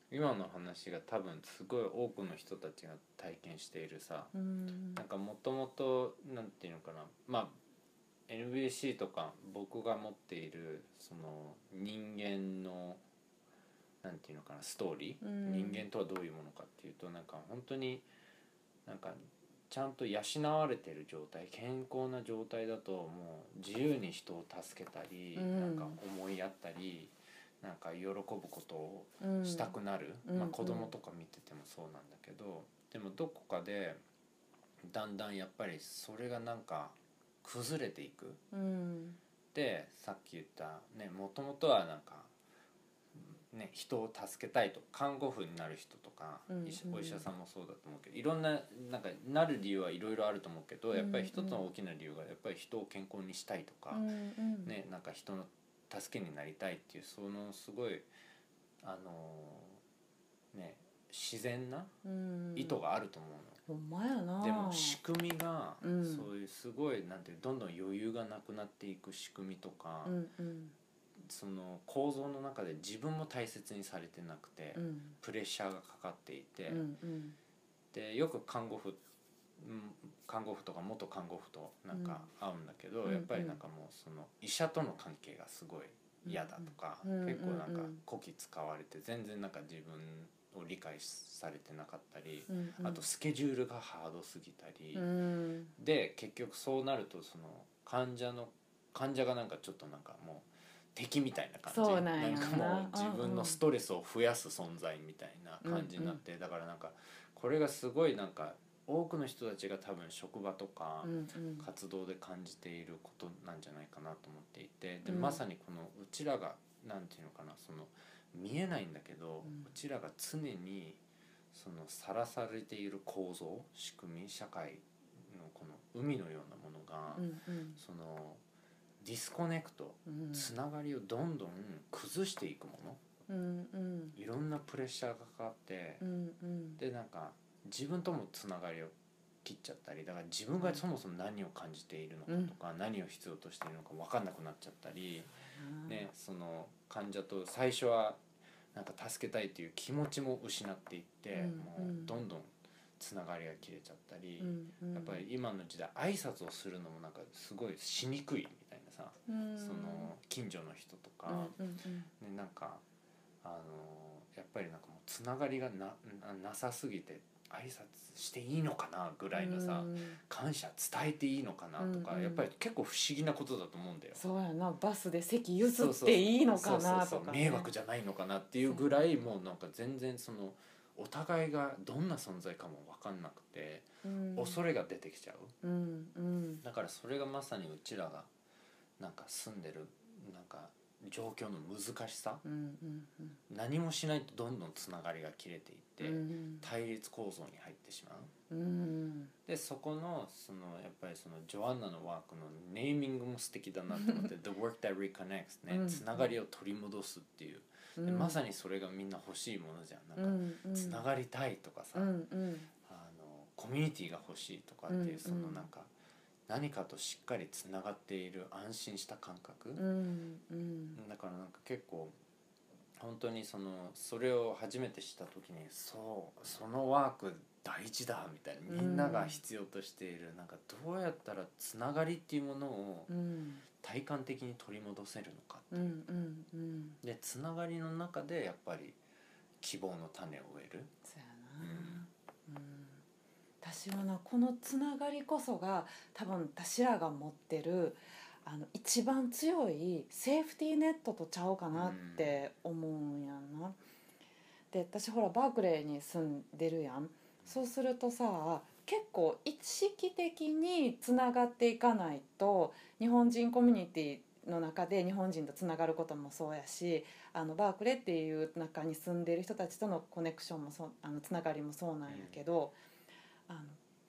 今の話が多分すごい多くの人たちが体験しているさ。うん。なんかもともとなんていうのかな。まあ NBC とか僕が持っているその人間のなんていうのかなストーリー、うん。人間とはどういうものかっていうとなんか本当になんかちゃんと養われてる状態健康な状態だともう自由に人を助けたり、うん。なんか思いやったりなんか喜ぶことをうん。したくなる、うん。まあ、子供とか見ててもそうなんだけど、でもどこかでだんだんやっぱりそれがなんか崩れていく。うん。でさっき言ったねもともとはなんか、ね、人を助けたいと看護婦になる人とか、うん医者うんお医者さんもそうだと思うけどいろんななんかなる理由はいろいろあると思うけどやっぱり一つの大きな理由がやっぱり人を健康にしたいとか。うんうん。ね、なんか人の助けになりたいっていうそのすごいあのーね自然なうん意図があると思うほんまやな。の、でも仕組みが、うん。そういうすごいなんていうどんどん余裕がなくなっていく仕組みとか、うんうん。その構造の中で自分も大切にされてなくて、うん。プレッシャーがかかっていて、うんうん。でよく看護婦うん看護婦とか元看護婦となんか会うんだけど、うんやっぱりなんかもうその医者との関係がすごい嫌だとか、うん結構なんかうん。うんこき使われて全然なんか自分を理解されてなかったり、うんうん。あとスケジュールがハードすぎたり、うん。で結局そうなるとその患者の患者がなんかちょっとなんかもう敵みたいな感じ。なんかもう自分うんうんのストレスを増やす存在みたいな感じになって、だからなんかこれがすごいなんか多くの人たちが多分職場とかうんうん。活動で感じていることなんじゃないかなと思っていて。でうん。まさにこのうちらがなんていうのかなその見えないんだけど、うん。うちらが常にそのさらされている構造仕組み社会のこの海のようなものが、うんうん。その disconnect うん。つながりをどんどん崩していくもの。うんうん。いろんなプレッシャーがかかってう、んうん。でなんか自分ともつながりを切っちゃったりだから自分がそもそも何を感じているのかとか、何を必要としているのか分かんなくなっちゃったり、ね、その患者と最初はなんか助けたいという気持ちも失っていって、うんもうん。うどんどんつながりが切れちゃったり、うんうん。やっぱり今の時代挨拶をするのもなんかすごいしにくいみたいなさ、うん。その近所の人とか、うんうんうん。ね、なんかあのやっぱりなんかもうつながりがなななさすぎて挨拶していいのかなぐらいのさ、うん。感謝伝えていいのかなとか、うんうん。やっぱり結構不思議なことだと思うんだよ。そうやなバスで席譲っていいのかなとか。ね迷惑じゃないのかなっていうぐらいもうなんか全然そのお互いがどんな存在かも分かんなくて、うん。恐れが出てきちゃう。うんうん。だからそれがまさにうちらがなんか住んでるなんか状況の難しさ何もしないとどんどんつながりが切れていって、うん対立構造に入ってしまう。うんでそこのそのやっぱりそのジョアンナのワークのネーミングも素敵だなと思って「The work that reconnects ね」うん。つながりを取り戻すっていう。でまさにそれがみんな欲しいものじゃん。なんかつながりたいとかさ、あのコミュニティが欲しいとかっていう、うん。そのなんか何かとしっかりつながっている安心した感覚、うんうん。だからなんか結構本当にそのそれを初めて知った時にそうそのワーク大事だみたいなみんなが必要としている、なんかどうやったらつながりっていうものをうん。体感的に取り戻せるのかうんうんうん。でつながりの中でやっぱり希望の種を植える。そうやな、うん、私はなこのつながりこそが多分私らが持ってるあの一番強いセーフティーネットとちゃうかなって思うんやんな。で私ほらバークレーに住んでるやん。そうするとさ結構意識的につながっていかないと日本人コミュニティの中で日本人とつながることもそうやしあのバークレーっていう中に住んでいる人たちとのコネクションもそうあのつながりもそうなんやけど、あの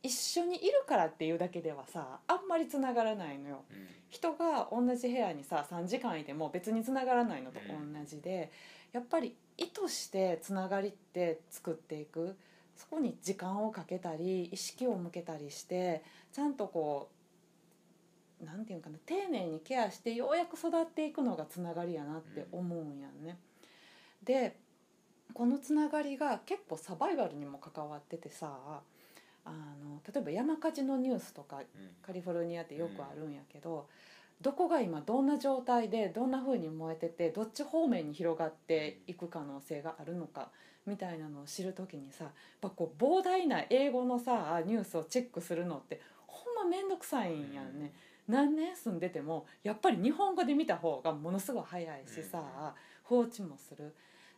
一緒にいるからっていうだけではさあんまりつながらないのよ。うん人が同じ部屋にさ3時間いても別につながらないのと同じで、やっぱり意図してつながりって作っていくそこに時間をかけたり意識を向けたりしてちゃんとこうなんていうのかな丁寧にケアしてようやく育っていくのがつながりやなって思うんやんね。でこのつながりが結構サバイバルにも関わっててさあの例えば山火事のニュースとかうんカリフォルニアってよくあるんやけど、どこが今どんな状態でどんな風に燃えててどっち方面に広がっていく可能性があるのかみたいなのを知る時にさやっぱこう膨大な英語のさニュースをチェックするのってほんま面倒くさいんやんね。何年住んでてもやっぱり日本語で見た方がものすごい早いしさ、放置もする。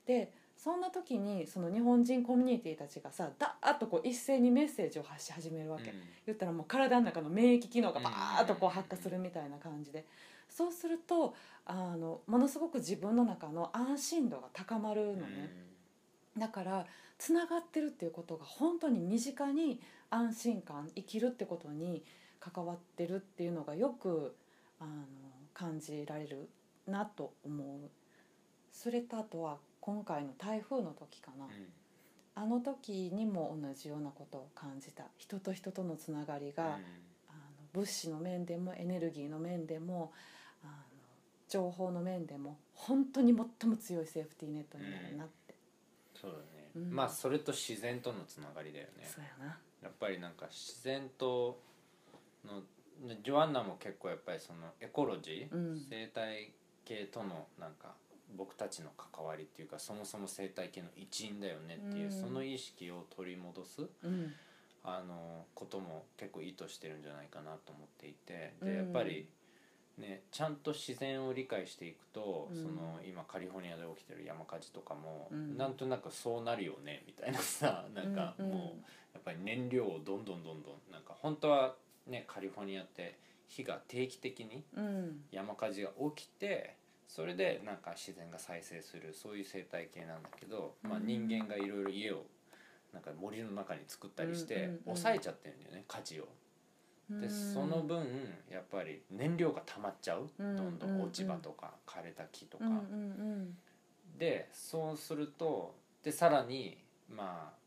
でそんな時にその日本人コミュニティたちがさダーッとこう一斉にメッセージを発し始めるわけ、うん。言ったらもう体の中の免疫機能がバーッとこう発火するみたいな感じで。そうするとあのものすごく自分の中の安心度が高まるのね、だからつながってるっていうことが本当に身近に安心感生きるってことに関わってるっていうのがよくあの感じられるなと思うそれとあとは今回の台風の時かな、うん。あの時にも同じようなことを感じた。人と人とのつながりが、あの物資の面でもエネルギーの面でもあの情報の面でも本当に最も強いセーフティーネットになるなって、そうだね、うん。まあそれと自然とのつながりだよね。そうやな。やっぱりなんか自然とのジョアンナも結構やっぱりそのエコロジー、うん。生態系とのなんか僕たちの関わりっていうかそもそも生態系の一員だよねっていう、うん。その意識を取り戻すうん。あのことも結構意図してるんじゃないかなと思っていてうん。でやっぱり、ね、ちゃんと自然を理解していくと、うん。その今カリフォルニアで起きてる山火事とかも、うん。なんとなくそうなるよねみたいなさなんかもうやっぱり燃料をどんどんどんどんなんか本当はねカリフォルニアって火が定期的にうん。山火事が起きてそれでなんか自然が再生するそういう生態系なんだけど、まあ、うん。人間がいろいろ家をなんか森の中に作ったりして抑えちゃってるんだよね火事を。でその分やっぱり燃料が溜まっちゃう。どうんんどん落ち葉とか枯れた木とか。でそうするとでさらにまあ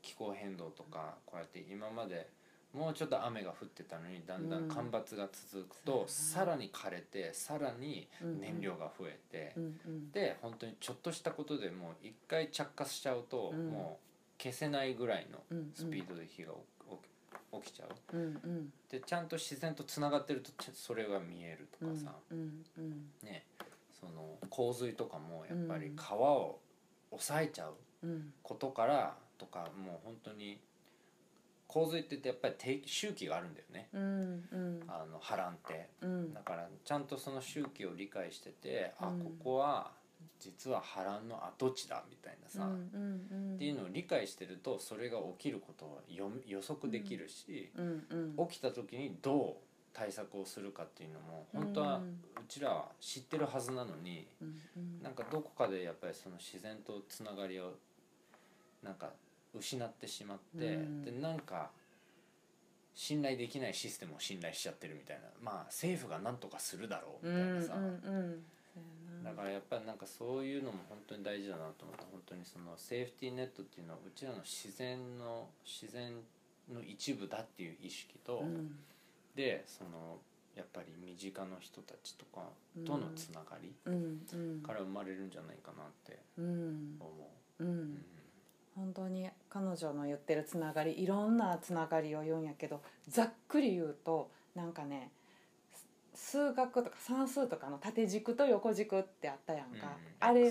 気候変動とかこうやって今までもうちょっと雨が降ってたのにだんだん干ばつが続くと、うん。さらに枯れてさらにうん燃料が増えて、うんうん。で本当にちょっとしたことでもう一回着火しちゃうと、うん。もう消せないぐらいのうんスピードで火が起きちゃう。うんうん。でちゃんと自然とつながってるとちょそれが見えるとうんかさ、うんうん。ねその洪水とかもやっぱりうん。川を抑えちゃううん。ことからとかもう本当に洪水って言ってやっぱり定期周期があるんだよね。うんうん。あの波乱って。うん。だからちゃんとその周期を理解してて、あうん。ここは実は波乱の跡地だみたいなさ、うんうんっていうのを理解してるとそれが起きることを予測できるし、うんうん。起きた時にどう対策をするかっていうのも本当はうん。うちらは知ってるはずなのに、うんうん。なんかどこかでやっぱりその自然とつながりをなんか失ってしまって、うん。でなんか信頼できないシステムを信頼しちゃってるみたいな。まあ政府が何とかするだろうみたいなさ、うんうんうんだからやっぱりなんかそういうのも本当に大事だなと思って本当にそのセーフティーネットっていうのはうちらの自然の自然の一部だっていう意識と、うん。でそのやっぱり身近の人たちとかとのつながりから生まれるんじゃないかなってうん。思う。う。うんん本当に彼女の言ってるつながりいろんなつながりを言うんやけどざっくり言うとなんかねす数学とか算数とかの縦軸と横軸ってあったやんか、うんあれ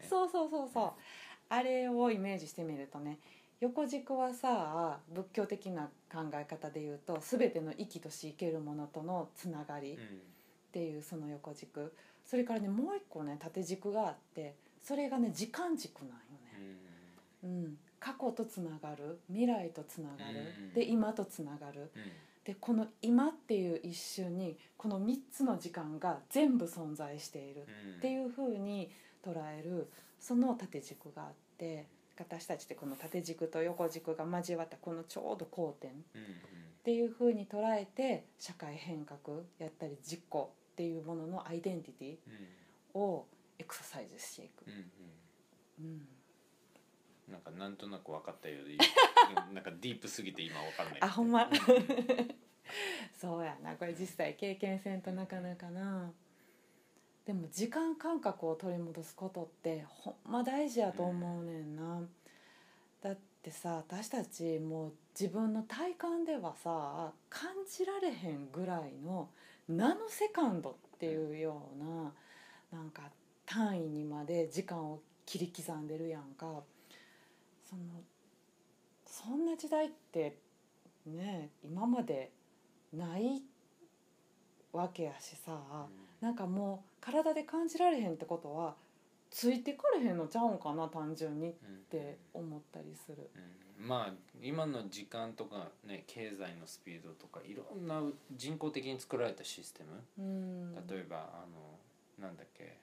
ね。そうそうそうそう。あれをイメージしてみるとね横軸はさ仏教的な考え方で言うと全ての生きとし生けるものとのつながりっていうその横軸。それからねもう一個ね縦軸があってそれがね時間軸なんようんね、うん、過去とつながる未来とつながる、うん。で今とつながる。うん。でこの今っていう一瞬にこの3つの時間が全部存在しているうん。っていうふうに捉えるその縦軸があって私たちってこの縦軸と横軸が交わったこのちょうど交点っうん。ていうふうに捉えて社会変革やったり実行っていうもののアイデンティティうん。をエクササイズしていく。うんなんかなんとなく分かったようで なんかディープすぎて今分からないあほんま。うそうやなこれ実際経験せんとなかなかな。でも時間感覚を取り戻すことってほんま大事やと思うねんな、だってさ私たちもう自分の体感ではさ感じられへんぐらいのナノセカンドっていうようななんか単位にまで時間を切り刻んでるやんかそのそんな時代ってね今までないわけやしさなんかもう体で感じられへんってことはついてかれへんのちゃうんかな単純にっうん。て思ったりする。うん。まあ今の時間とかね経済のスピードとかいろんな人工的に作られたシステム。うん。例えばあのなんだっけ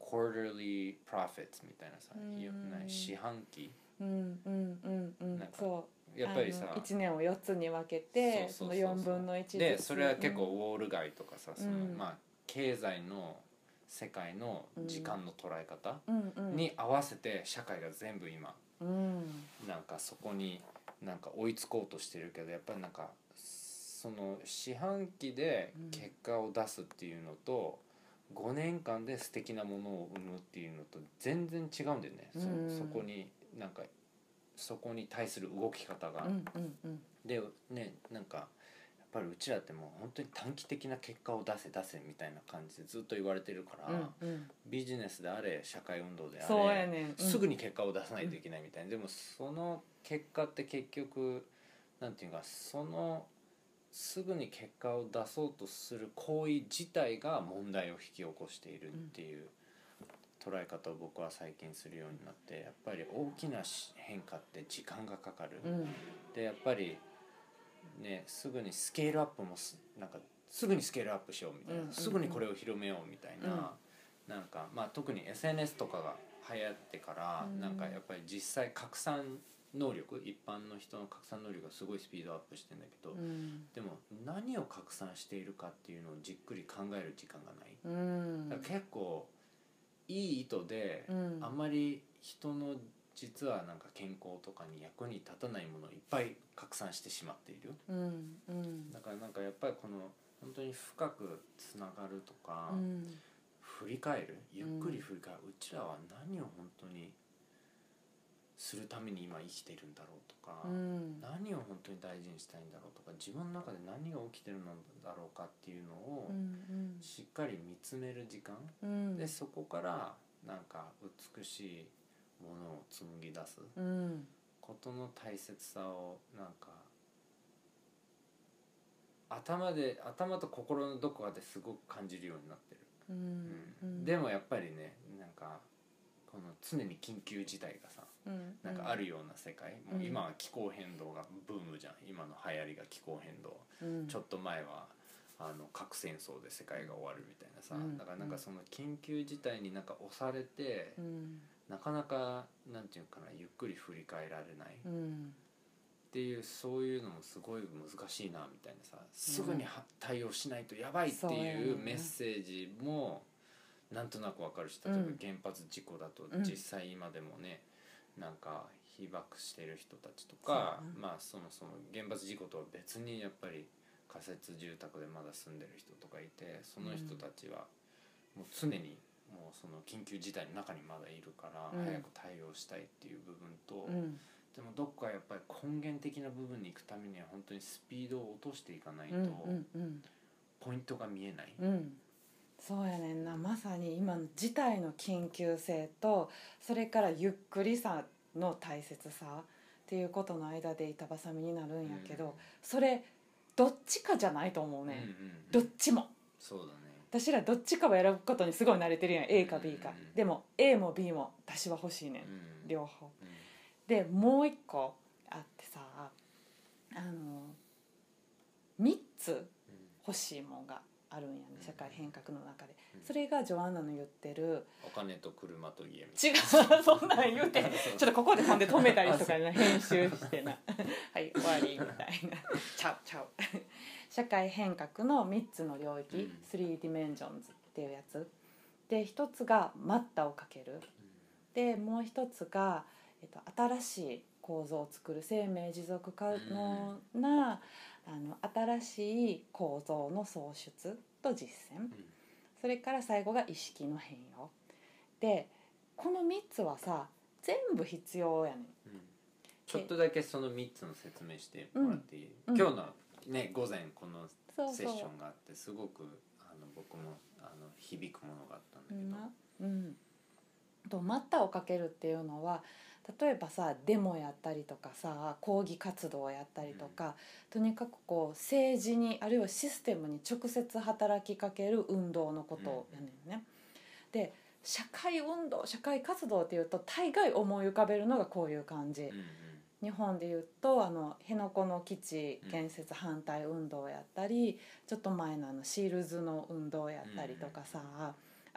quarterly profits みたいなさうん。四半期うんうんうんうん。そう。やっぱりさあの1年を4つに分けてそのそうそうそう。そう4分の1ずつでそれは結構ウォール街とかさその、うん。まあ経済の世界の時間の捉え方に合わせて社会が全部今うん。なんかそこになんか追いつこうとしてるけどやっぱりなんかその四半期で結果を出すっていうのと、5年間で素敵なものを生むっていうのと全然違うんだよね、そうん。そこになんかそこに対する動き方が。うんうんうん。でねなんかやっぱりうちらってもう本当に短期的な結果を出せ出せみたいな感じでずっと言われてるから、うんうん。ビジネスであれ社会運動であれねんうん。すぐに結果を出さないといけないみたいな、でもその結果って結局なんていうかそのすぐに結果を出そうとする行為自体が問題を引き起こしているっていう捉え方を僕は最近するようになってやっぱり大きなし変化って時間がかかる。うん。でやっぱりねすぐにスケールアップもすなんかすぐにスケールアップしようみたいな、うん。うんうんすぐにこれを広めようみたいな、なんかまあ特に SNS とかが流行ってから、うん。なんかやっぱり実際拡散能力一般の人の拡散能力がすごいスピードアップしてんだけど、うん。でも何を拡散しているかっていうのをじっくり考える時間がない。うん。だから結構いい意図で、うん。あんまり人の実はなんか健康とかに役に立たないものをいっぱい拡散してしまっている。うんうん。だからなんかやっぱりこの本当に深くつながるとか、うん。振り返る。ゆっくり振り返る、うちらは何を本当にするために今生きてるんだろうとか、うん。何を本当に大事にしたいんだろうとか自分の中で何が起きてるのだろうかっていうのをうんしっかり見つめる時間、うん。でそこからなんか美しいものを紡ぎ出す。うん。ことの大切さをなんか頭で頭と心のどこかですごく感じるようになってる、うん。うん。でもやっぱりねなんかこの常に緊急事態がさうんなんかあるような世界、もううん今は気候変動がブームじゃん。今の流行りが気候変動、うん。ちょっと前はあの核戦争で世界が終わるみたいなさ、うん。だからなんかその緊急事態になんか押されて、うん。なかなかなんていうかなゆっくり振り返られない、っうん。ていうそういうのもすごい難しいなみたいなさ。すぐには対応しないとやばいっていうメッセージもなんとなくわかるし例えば原発事故だとうん。実際今でもねなんか被爆してる人たちとか、まあそもそも原発事故とは別にやっぱり仮設住宅でまだ住んでる人とかいてその人たちはもう常にもうその緊急事態の中にまだいるからうん。早く対応したいっていう部分と、うん。でもどっかやっぱり根源的な部分に行くためには本当にスピードを落としていかないとポイントが見えない、うんそうやねんな。まさに今の事態の緊急性とそれからゆっくりさの大切さっていうことの間で板挟みになるんやけど、うん。それどっちかじゃないと思うね、うんうんうん。どっちも。そうだね。私らどっちかを選ぶことにすごい慣れてるやん A か B か、うんでも A も B も私は欲しいねん、うん両方うん。でもう一個あってさあの3つ欲しいもんがあるんやねうん。社会変革の中で、うん。それがジョアンナの言ってる。お金と車と家みたい違うそんなん言うて ちょっとここでほんで止めたりとかな編集してな。はい終わりみたいな。ちゃうちゃう。社会変革の3つの領域、うん。3D ディメンジョンズっていうやつ。で一つが待ったをかける。でもう一つがえっと、新しい構造を作る。生命持続可能な、あの新しい構造の創出と実践。うん。それから最後が意識の変容。でこの3つはさ全部必要やねん。うん。ちょっとだけその3つの説明してもらっていい、うん。今日のね午前このセッションがあってすごくあの僕もあの響くものがあったんだけど、うん。うん、と待ったをかけるっていうのは例えばさデモやったりとかさ抗議活動やったりとか、とにかくこう政治にあるいはシステムに直接働きかける運動のことやねんね。で社会運動社会活動っていうと大概思い浮かべるのがこういう感じ。うんうん日本でいうとあの辺野古の基地建設反対運動やったり、ちょっと前のあのシールズの運動やったりとかさ、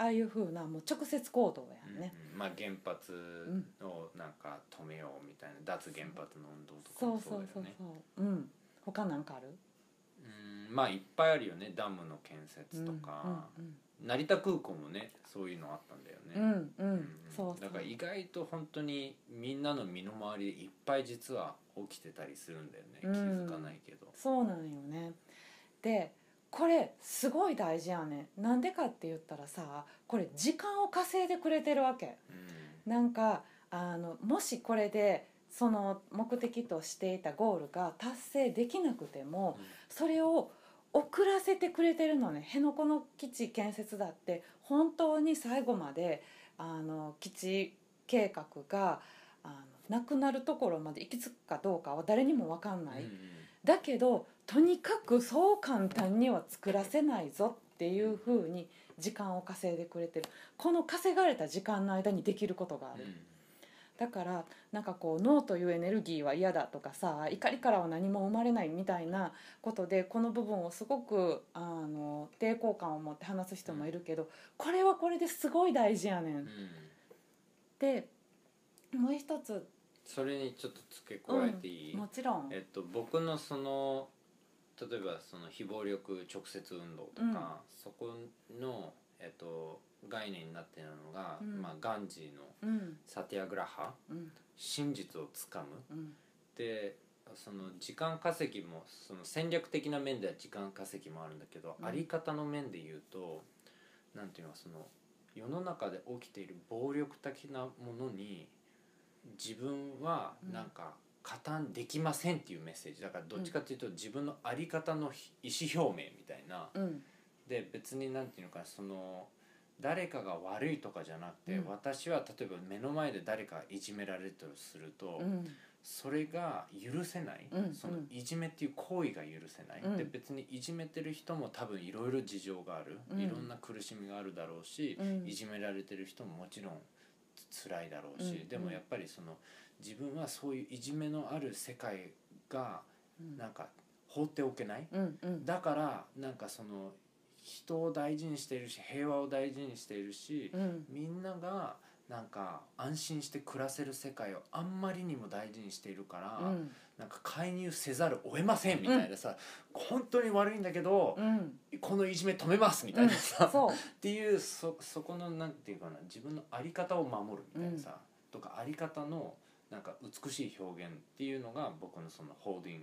ああいうふうなもう直接行動やんね。うんうんまあ原発をなんか止めようみたいな脱原発の運動とかそうもそそうそううだよねそう。うん。他なんかある？うんまあいっぱいあるよねダムの建設とか、成田空港もねそういうのあったんだよね、うんうんうん、うんうんそうそう。だから意外と本当にみんなの身の回りでいっぱい実は起きてたりするんだよね、うん気づかないけど、そうなんよね。で。これすごい大事やね。なんでかって言ったらさこれ時間を稼いでくれてるわけ。うん。なんかあのもしこれでその目的としていたゴールが達成できなくてもそれを遅らせてくれてるのね。辺野古の基地建設だって本当に最後まであの基地計画があのなくなるところまで行き着くかどうかは誰にも分かんない、うん。だけどとにかくそう簡単には作らせないぞっていうふうに時間を稼いでくれてる。この稼がれた時間の間にできることがある、だからなんかこう脳というエネルギーは嫌だとかさ怒りからは何も生まれないみたいなことでこの部分をすごくあの抵抗感を持って話す人もいるけどこれはこれですごい大事やねん。うん。うんでもう一つ。それにちょっと付け加えていい、もちろん、えっと、僕のその例えばその非暴力直接運動とか、そこの、えっと、概念になっているのが、うん。まあ、ガンジーのうん。サティアグラハうん。真実をつかむ。うん。でその時間稼ぎもその戦略的な面では時間稼ぎもあるんだけど、うん。あり方の面で言うとなんていうのその世の中で起きている暴力的なものに自分はなんか加担できませんっていうメッセージ。だからどっちかっていうと自分の在り方の意思表明みたいな。うん。で別になんていうのかなその誰かが悪いとかじゃなくて、うん。私は例えば目の前で誰かがいじめられるとすると、うん。それが許せない、うん。そのいじめっていう行為が許せない、うん。で別にいじめてる人も多分いろいろ事情がある、うん。いろんな苦しみがあるだろうし、うん。いじめられてる人ももちろんつ辛いだろうし、うん。でもやっぱりその自分はそういういじめのある世界がうん。なんか放っておけない、うんうん。だからなんかその人を大事にしているし平和を大事にしているし、うん。みんながなんか安心して暮らせる世界をあんまりにも大事にしているから、うん。なんか介入せざるを得ませんみたいなさ、本当に悪いんだけど、うん。このいじめ止めますみたいなさ、っていうそそこのなんていうかな自分の在り方を守るみたいなさ、とか在り方のなんか美しい表現っていうのが僕のその holding、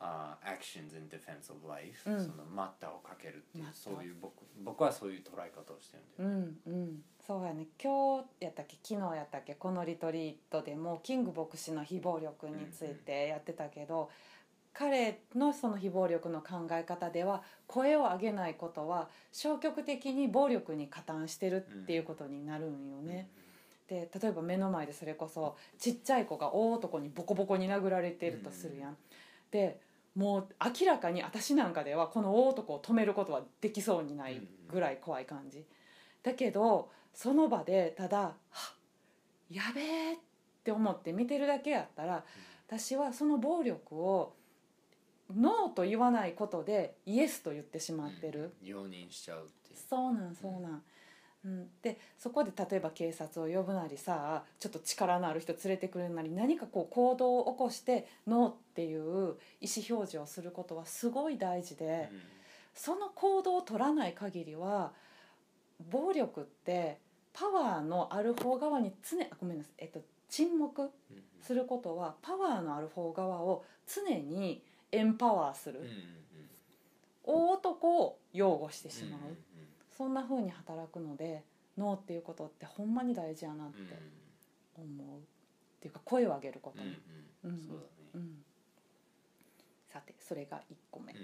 uh, actions in defense of life、うん。その待ったをかけるっていうそういう僕僕はそういう捉え方をしてるんだよね。うんうん。そうやね。今日やったっけ？昨日やったっけ？このリトリートでもキング牧師の非暴力についてやってたけど、彼のその非暴力の考え方では声を上げないことは消極的に暴力に加担してるっていうことになるんよね。で例えば目の前でそれこそちっちゃい子が大男にボコボコに殴られてるとするやん。でもう明らかに私なんかではこの大男を止めることはできそうにないぐらい怖い感じ。だけどその場でただ「はっやべえ」って思って見てるだけやったら私はその暴力をノーと言わないことでイエスと言ってしまってる。うん容認しちゃうって。そうなんそうなん、うん、でそこで例えば警察を呼ぶなりさちょっと力のある人連れてくるなり何かこう行動を起こしてノーっていう意思表示をすることはすごい大事で、その行動を取らない限りは暴力ってパワーのある方側に常あごめんなさい、えっと、沈黙うん。することはパワーのある方側を常にエンパワーするうんうんうん。大男を擁護してしまう、うんうんそんな風に働くのでノーっていうことってほんまに大事やなってうん思う、っていうか声を上げることうんね、うん。うん。そうだね。うん。さてそれが1個目、うん。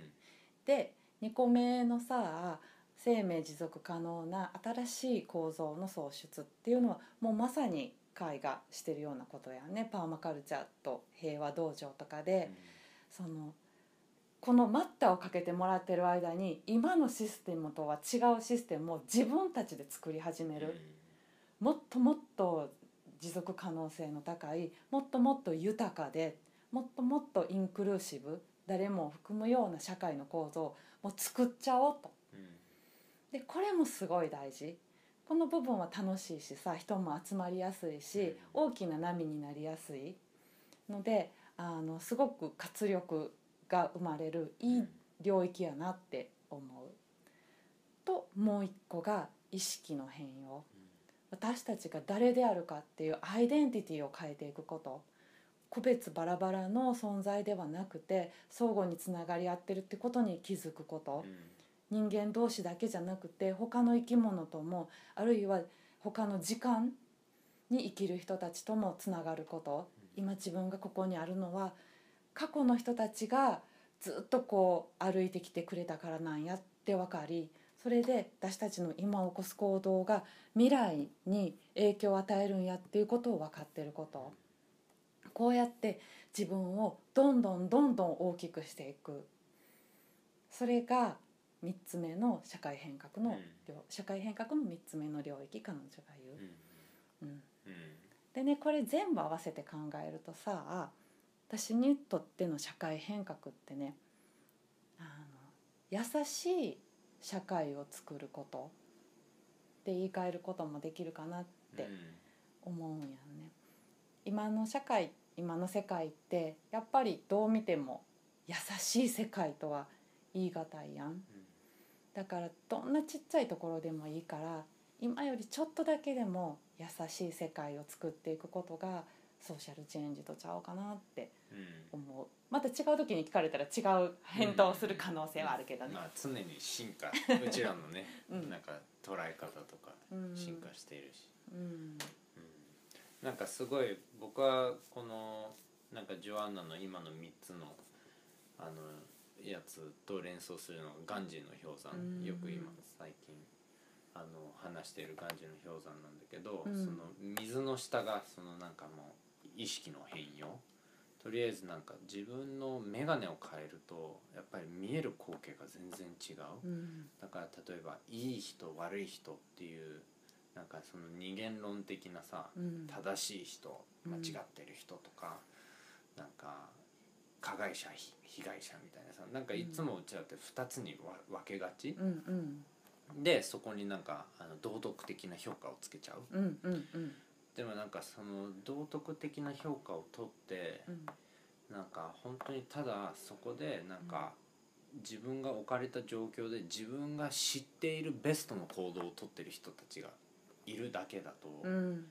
で2個目のさ生命持続可能な新しい構造の創出っていうのはもうまさに会がしてるようなことやね。パーマカルチャーと平和道場とかで、そのこの待ったをかけてもらってる間に今のシステムとは違うシステムを自分たちで作り始める、もっともっと持続可能性の高いもっともっと豊かでもっともっとインクルーシブ誰も含むような社会の構造をもう作っちゃおうと。でこれもすごい大事。この部分は楽しいしさ人も集まりやすいし大きな波になりやすいのであのすごく活力が生まれるいい領域やなって思う。ともう一個が意識の変容。私たちが誰であるかっていうアイデンティティを変えていくこと。個別バラバラの存在ではなくて相互につながり合ってるってことに気づくこと。うん。人間同士だけじゃなくて他の生き物ともあるいは他の時間に生きる人たちともつながること。今自分がここにあるのは過去の人たちがずっとこう歩いてきてくれたからなんやって分かりそれで私たちの今起こす行動が未来に影響を与えるんやっていうことを分かってること。こうやって自分をどんどんどんどん大きくしていく。それが3つ目の社会変革の領、社会変革の3つ目の領域彼女が言う。うん。うん。でねこれ全部合わせて考えるとさ私にとっての社会変革ってねあの優しい社会を作ることって言い換えることもできるかなって思うんやね。今の社会今の世界ってやっぱりどう見ても優しい世界とは言い難いやん。だからどんなちっちゃいところでもいいから今よりちょっとだけでも優しい世界を作っていくことがソーシャルチェンジとちゃうかなってうん。思う。また違う時に聞かれたら違う返答をする可能性はあるけどね。ま。あ常に進化。うちらのねうん。なんか捉え方とかうん。進化しているし。うん。うん。なんかすごい僕はこのなんかジョアンナの今の3つのあのやつと連想するのがガンジーの氷山。うん。よく今最近あの話しているガンジーの氷山なんだけど、うん。その水の下がそのなんかもう意識の変容。とりあえずなんか自分の眼鏡を変えるとやっぱり見える光景が全然違う。うん。だから例えばいい人悪い人っていうなんかその二元論的なさ、うん。正しい人うん間違ってる人とか、なんか加害者ひ被害者みたいなさなんかいつもうちらって2つにわ分けがち。う、んうん。でそこになんかあの道徳的な評価をつけちゃう。うんうんうんでもなんかその道徳的な評価を取ってうん。なんか本当にただそこでなんか自分が置かれた状況で自分が知っているベストの行動をとってる人たちがいるだけだと、うん。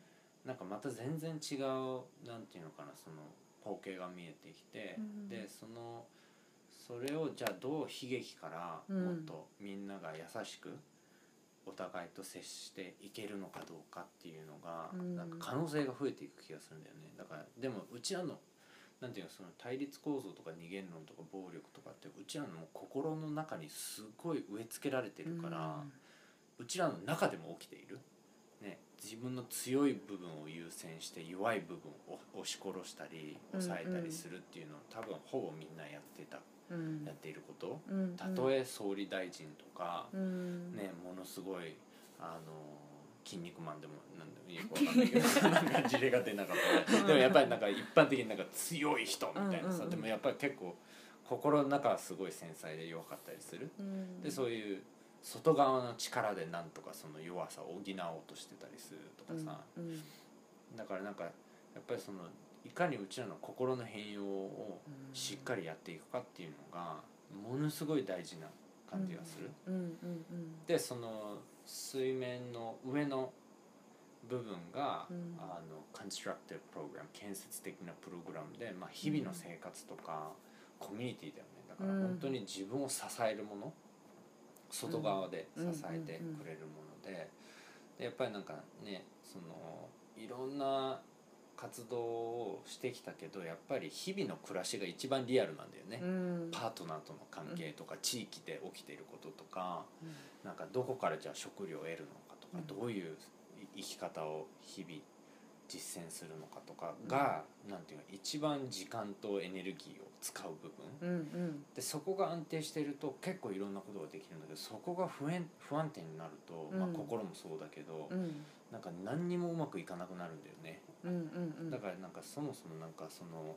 なんかまた全然違うなんていうのかなその光景が見えてきて、うん。でそのそれをじゃあどう悲劇からうん。もっとみんなが優しくお互いと接していけるのかどうかっていうのが、うん。なんか可能性が増えていく気がするんだよね。だからでもうちらのなんていうのその対立構造とか二元論とか暴力とかってうちらの心の中にすごい植え付けられてるから、うちらの中でも起きている、ね、自分の強い部分を優先して弱い部分を押し殺したり抑えたりするっていうのを多分ほぼみんなやってた。うんやっていること。うん。たとえ総理大臣とか、うん。ね、ものすごいあの筋肉マンでもなんでもよくわかんないけどなんか事例が出なかった。らでもやっぱりなんか一般的になんか強い人みたいなさ、でもやっぱり結構心の中はすごい繊細で弱かったりする。うん。でそういう外側の力でなんとかその弱さを補おうとしてたりするとかさ、うん。だからなんかやっぱりそのいかにうちらの心の変容をしっかりやっていくかっていうのがものすごい大事な感じがする。うんうんうんでその水面の上の部分が、うん。あの constructive program 建設的なプログラムで、まあ、日々の生活とか、コミュニティだよね。だからうん。本当に自分を支えるもの外側で支えてくれるもので。でやっぱりなんかねそのいろんな活動をしてきたけどやっぱり日々の暮らしが一番リアルなんだよね。うん。パートナーとの関係とか地域で起きていることとかなんかどこからじゃあ食料を得るのかとか、うん。どういう生き方を日々実践するのかとかが、なんていうか一番時間とエネルギーを使う部分。うんうん。でそこが安定していると結構いろんなことができるんだけどそこが不安不安定になると、まあ、うん。心もそうだけど、うんなんか何にもうまくいかなくなるんだよね。だからなんかそもそもなんかその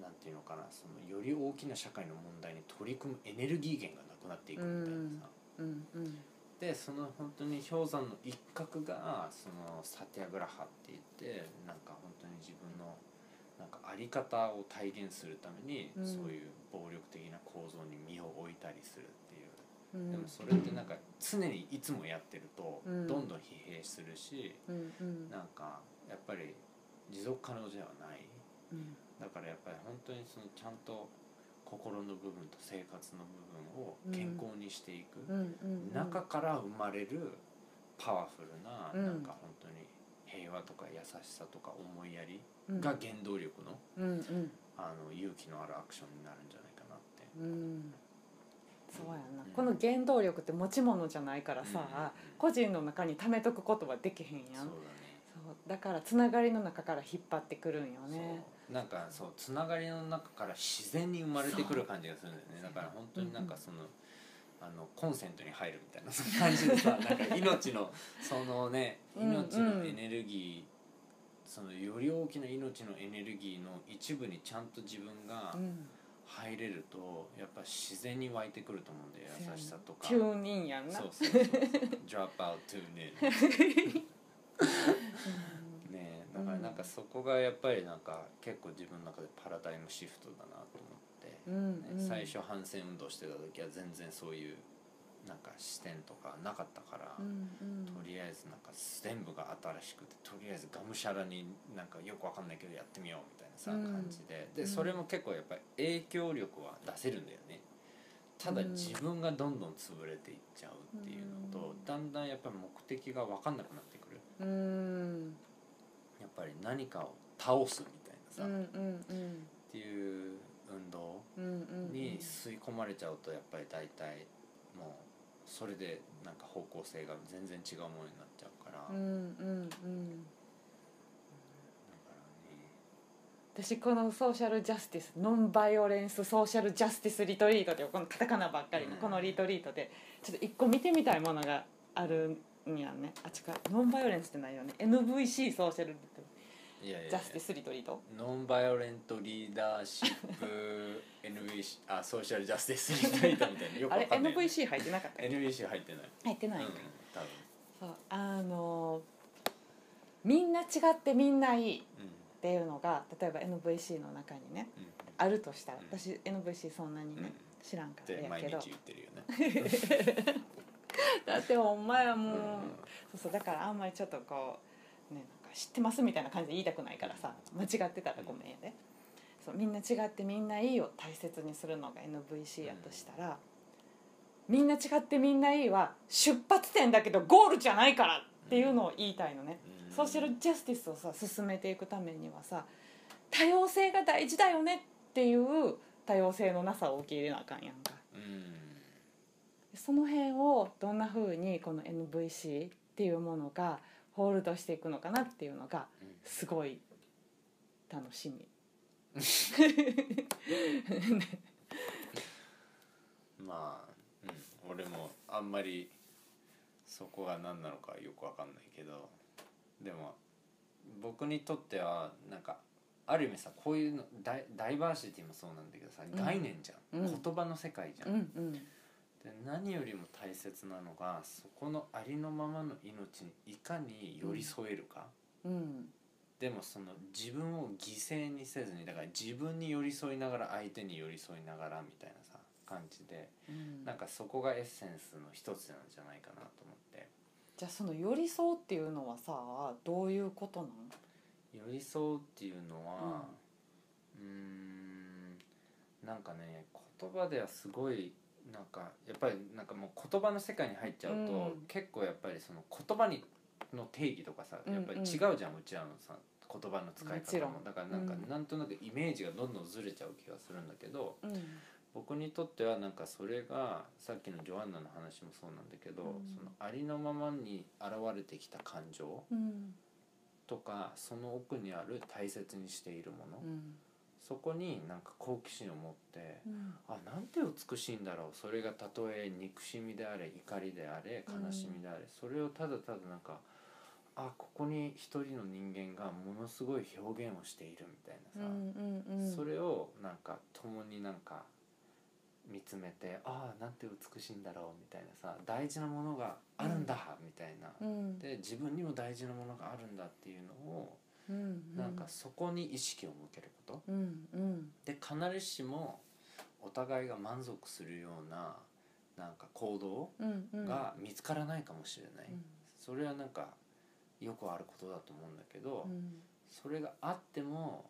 なんていうのかなそのより大きな社会の問題に取り組むエネルギー源がなくなっていくみたいなさ、うんうんでその本当に氷山の一角がそのサティアグラハって言ってなんか本当に自分のなんかあり方を体現するために、うん。そういう暴力的な構造に身を置いたりする。っう、うん。でもそれってなんか常にいつもやってるとうん。どんどん疲弊するし、うんうん。なんかやっぱり持続可能ではない。うん。だからやっぱり本当にそのちゃんと心の部分と生活の部分を健康にしていく、中から生まれるパワフルな、うん。なんか本当に平和とか優しさとか思いやりうん。が原動力の,、あの勇気のあるアクションになるんじゃないかなって。うんそうやな、うんこの原動力って持ち物じゃないからさ、うんうんうん。個人の中に貯めとくことはできへんやん。そうそうだからつながりの中から引っ張ってくるんよだねなんかそうつながりの中から自然に生まれてくる感じがするんだよね。だから本当になんかその、あのコンセントに入るみたいなそんな感じでさ なんか命のそのねうんうん命のエネルギー、そのより大きな命のエネルギーの一部にちゃんと自分がうん入れるとやっぱ自然に湧いてくると思うんだよ優しさとか。チューンインやんな。そうそうそうそう。drop out to in ねだからなんかそこがやっぱりなんか結構自分の中でパラダイムシフトだなと思って、うんねうん。最初反戦運動してた時は全然そういうなんか視点とかなかったから、うんうん。とりあえずなんか全部が新しくてとりあえずがむしゃらになんかよくわかんないけどやってみようみたいなさ、うん。感じで。でうん。それも結構やっぱり影響力は出せるんだよね。ただうん。自分がどんどん潰れていっちゃうっていうのと、うん。だんだんやっぱり目的が分かんなくなってくる。うん。やっぱり何かを倒すみたいなさ、うんっうんうん。ていう運動に吸い込まれちゃうとやっぱり大体もうそれでなんか方向性が全然違うものになっちゃうから、うんうんうん。私このソーシャルジャスティスノンバイオレンスソーシャルジャスティスリトリートでこのカタカナばっかりのうん。このリトリートでちょっと一個見てみたいものがあるんやね。あ違う。ノンバイオレンスってないよね。NVC ソーシャルリトいやいやいや。ジャスティスリトリート？ノンバイオレントリーダーシップ NVC あソーシャルジャスティスリートリートみたいな。よくあれわかんない、ね、NVC 入ってなかった NVC 入ってない。うん入ってないんか、多分。そうあのみんな違ってみんないいっうんていうのが例えば NVC の中にねうん。あるとしたらうん。私 NVC そんなにね、うん。知らんかって毎日らやけど。言ってるよね。だってほんまやもう、うん。そうそうだからあんまりちょっとこう知ってますみたいな感じで言いたくないからさ間違ってたらごめんやで、そうみんな違ってみんないいを大切にするのが NVC やとしたら、みんな違ってみんないいは出発点だけどゴールじゃないからっていうのを言いたいのね、うん。ソーシャルジャスティスをさ進めていくためにはさ多様性が大事だよねっていう多様性のなさを受け入れなあかんやんか。うん。その辺をどんなふうにこの NVC っていうものがホールドしていくのかなっていうのがうん。すごい楽しみ。まあ、うん、俺もあんまりそこが何なのかよくわかんないけどでも僕にとってはなんかある意味さこういうのダイダイバーシティもそうなんだけどさうん。概念じゃん、うん。言葉の世界じゃん、うんうんで何よりも大切なのがそこのありのままの命にいかに寄り添えるか、うん。でもその自分を犠牲にせずにだから自分に寄り添いながら相手に寄り添いながらみたいなさ感じでうん。なんかそこがエッセンスの一つなんじゃないかなと思って。じゃあその寄り添うっていうのはさどういうことなの？寄り添うっていうのはうーんなんかね言葉ではすごいなんかやっぱりなんかもう言葉の世界に入っちゃうと、うん。結構やっぱりその言葉にの定義とかさうんやっぱり違うじゃん、うちらのさ言葉の使いも。ちろん。方もだからなんかうん。なんとなくイメージがどんどんずれちゃう気がするんだけどうん。僕にとってはなんかそれがさっきのジョアンナの話もそうなんだけど、うん。そのありのままに現れてきた感情うん。とかその奥にある大切にしているもの、うんそこになんか好奇心を持ってうん。あなんて美しいんだろう。それがたとえ憎しみであれ怒りであれ悲しみであれ、それをただただなんかあここに一人の人間がものすごい表現をしているみたいなさ、うんうんうん。それをなんか共になんか見つめてああなんて美しいんだろうみたいなさ大事なものがあるんだ、みたいな。うん。で自分にも大事なものがあるんだっていうのを、うんなんかそこに意識を向けること。うんうん。で必ずしもお互いが満足するようななんか行動うんうん。が見つからないかもしれない、うん。それはなんかよくあることだと思うんだけど、うん。それがあっても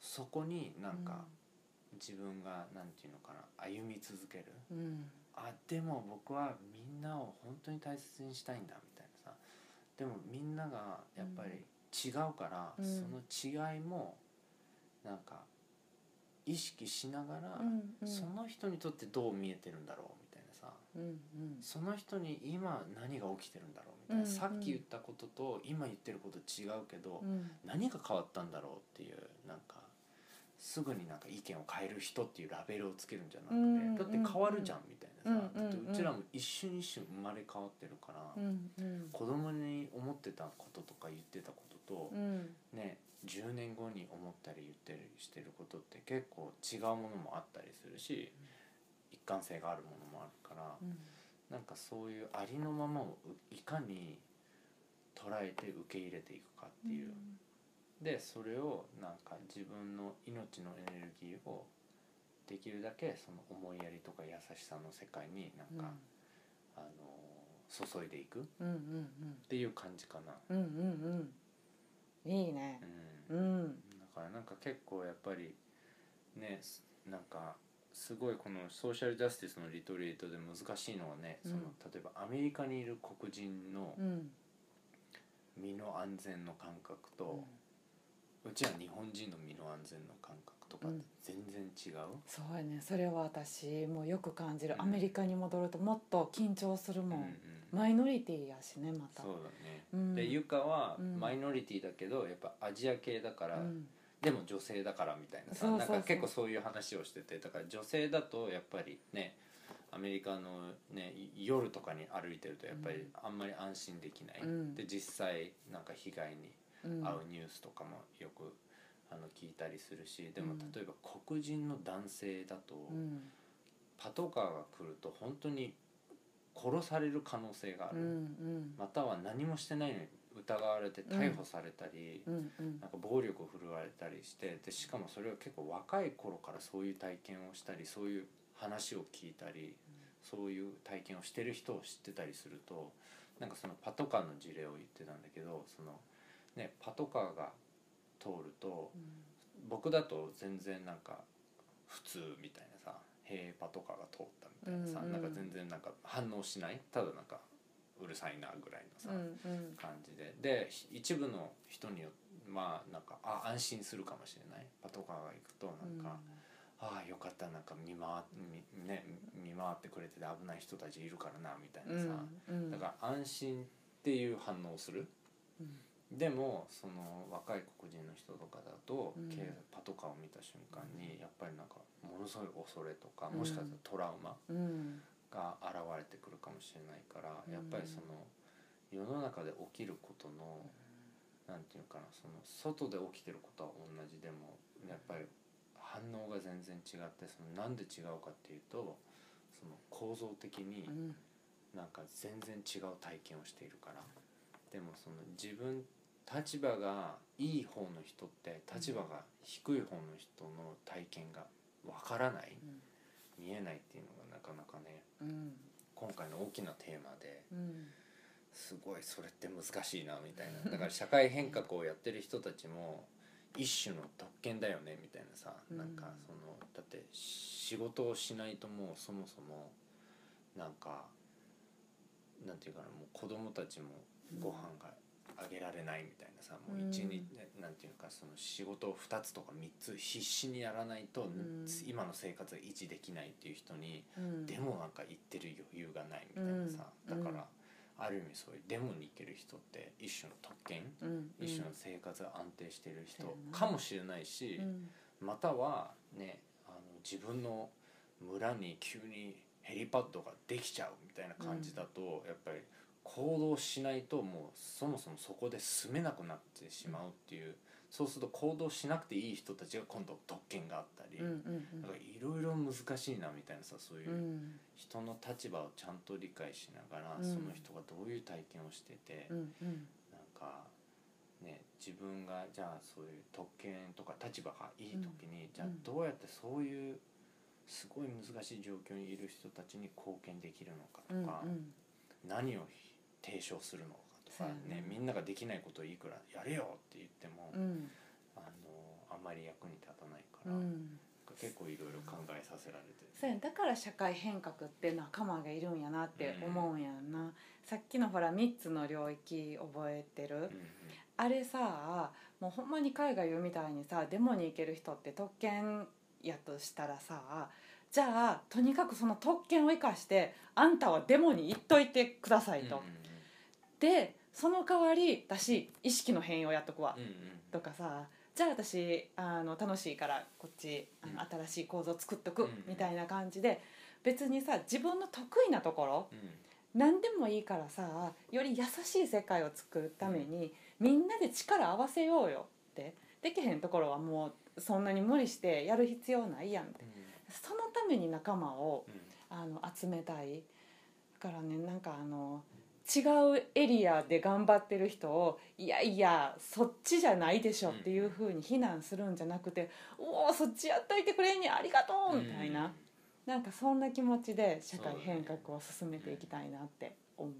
そこになんか自分がなんていうのかな歩み続ける。うん。あでも僕はみんなを本当に大切にしたいんだみたいなさ。でもみんながやっぱり違うから、うん。その違いもなんか意識しながら、うんうん。その人にとってどう見えてるんだろうみたいなさうんうん。その人に今何が起きてるんだろうみたいな、うんさっき言ったことと今言ってること違うけど、うん。何が変わったんだろうっていうなんかすぐになんか意見を変える人っていうラベルをつけるんじゃなくて、うんだって変わるじゃんみたいなさ、うん。だってうちらも一瞬一瞬生まれ変わってるから、うんうん。子供に思ってたこととか言ってたことと、うん。ね10年後に思ったり言ったりしてることって結構違うものもあったりするし一貫性があるものもあるから、うん。なんかそういうありのままをいかに捉えて受け入れていくかっていう。でそれをなんか自分の命のエネルギーをできるだけその思いやりとか優しさの世界になんか、あの注いでいくっうんうん。ていう感じかな。うんうんうんうんいいね。うん。うん。だからなんか結構やっぱりねすなんかすごいこのソーシャルジャスティスのリトリートで難しいのはね、そのうん例えばアメリカにいる黒人のうん。身の安全の感覚と、うちは日本人の身の安全の感覚とか全然違う、そうやね。それは私もよく感じる。うん。アメリカに戻るともっと緊張するもうんうんんマイノリティやしねまた。そうだね、うん。でゆかはうん。マイノリティだけどやっぱアジア系だから、うん。でも女性だからみたいなさなんか結構そういう話をしててだから女性だとやっぱりねアメリカのね夜とかに歩いてるとやっぱりあんまり安心できない、うん。で実際なんか被害にうん。遭うニュースとかもよくあの聞いたりするしでもうん。例えば黒人の男性だと、うん。パトカーが来ると本当に殺される可能性がある、うんうん。または何もしてないのに疑われて逮捕されたり、うん。うんなんか暴力を振るわれたりしてでしかもそれは結構若い頃からそういう体験をしたりそういう話を聞いたり、そういう体験をしてる人を知ってたりするとなんかそのパトカーの事例を言ってたんだけどその、ね、パトカーが通ると僕だと全然なんか普通みたいなさ「へえパトカーが通った」みたいなさ、うんうん。なんか全然なんか反応しないただなんかうるさいなぐらいのさ、うんうん。感じで。でひ一部の人によまあなんかあ安心するかもしれない。パトカーが行くとなんか、ああよかったなんか見回みね見回ってくれてて危ない人たちいるからなみたいなさ、うん。だから安心っていう反応をする。うんでもその若い黒人の人とかだと、うん。警パトカーを見た瞬間にやっぱりなんかものすごい恐れとかもしかしたらトラウマうん。が現れてくるかもしれないから、うん。やっぱりその世の中で起きることの、なんていうかなその外で起きてることは同じでもやっぱり反応が全然違ってそのなんで違うかっていうとその構造的にうん。なんか全然違う体験をしているから。でもその自分立場がいい方の人って立場が低い方の人の体験がわからない見えないっていうのがなかなかねうん。今回の大きなテーマでうん。すごいそれって難しいなみたいな。だから社会変革をやってる人たちも一種の特権だよねみたいなさ、うん。なんかそのだって仕事をしないともうそもそもなんかなんていうかなもう子供たちもご飯があげられないみたいなさ、もう一日、なんていうかその仕事を2つとか3つ必死にやらないと、ん。今の生活が維持できないっていう人にうん。でもなんか行ってる余裕がないみたいなさ、うん。だから、ある意味そういうデモに行ける人って一種の特権、うん。一種の生活が安定してる人かもしれないし、うん。またはねあの自分の村に急にヘリパッドができちゃうみたいな感じだと、やっぱり行動しないともうそもそもそこで住めなくなってしまうっていうそうすると行動しなくていい人たちが今度特権があったり、かいろいろ難しいなみたいなさそういうう。ん。人の立場をちゃんと理解しながら、うん。その人がどういう体験をしてて、うんうん。なんかね自分がじゃあそういう特権とか立場がいい時に、じゃあどうやってそういうすごい難しい状況にいる人たちに貢献できるのかとうんか、何を提唱するのかとかね。ねみんなができないことをいくらやれよって言っても、うん。あのあんまり役に立たないかうら、ん。結構いろいろ考えさせられてそうやだから社会変革って仲間がいるんやなって思うんやんな、さっきのほら3つの領域覚えてる、うんうん。あれさもうほんまに海外言うみたいにさデモに行ける人って特権やとしたらさじゃあとにかくその特権を生かしてあんたはデモに行っといてくださいと、うんうんでその代わり私意識の変容やっとくわ、うんうんとかさじゃあ私あの楽しいからこっちあの新しい構造作っとくうんみたいな感じで別にさ自分の得意なところうん。何でもいいからさより優しい世界を作るためにみんなで力合わせようよって。できへんところはもうそんなに無理してやる必要ないやんって。そのために仲間をあの集めたい。だからねなんかあの違うエリアで頑張ってる人をいやいやそっちじゃないでしょっていうふうに非難するんじゃなくて「おおそっちやっといてくれんにありがとう」みたいな、なんかそんな気持ちで社会変革を進めていきたいなって思う。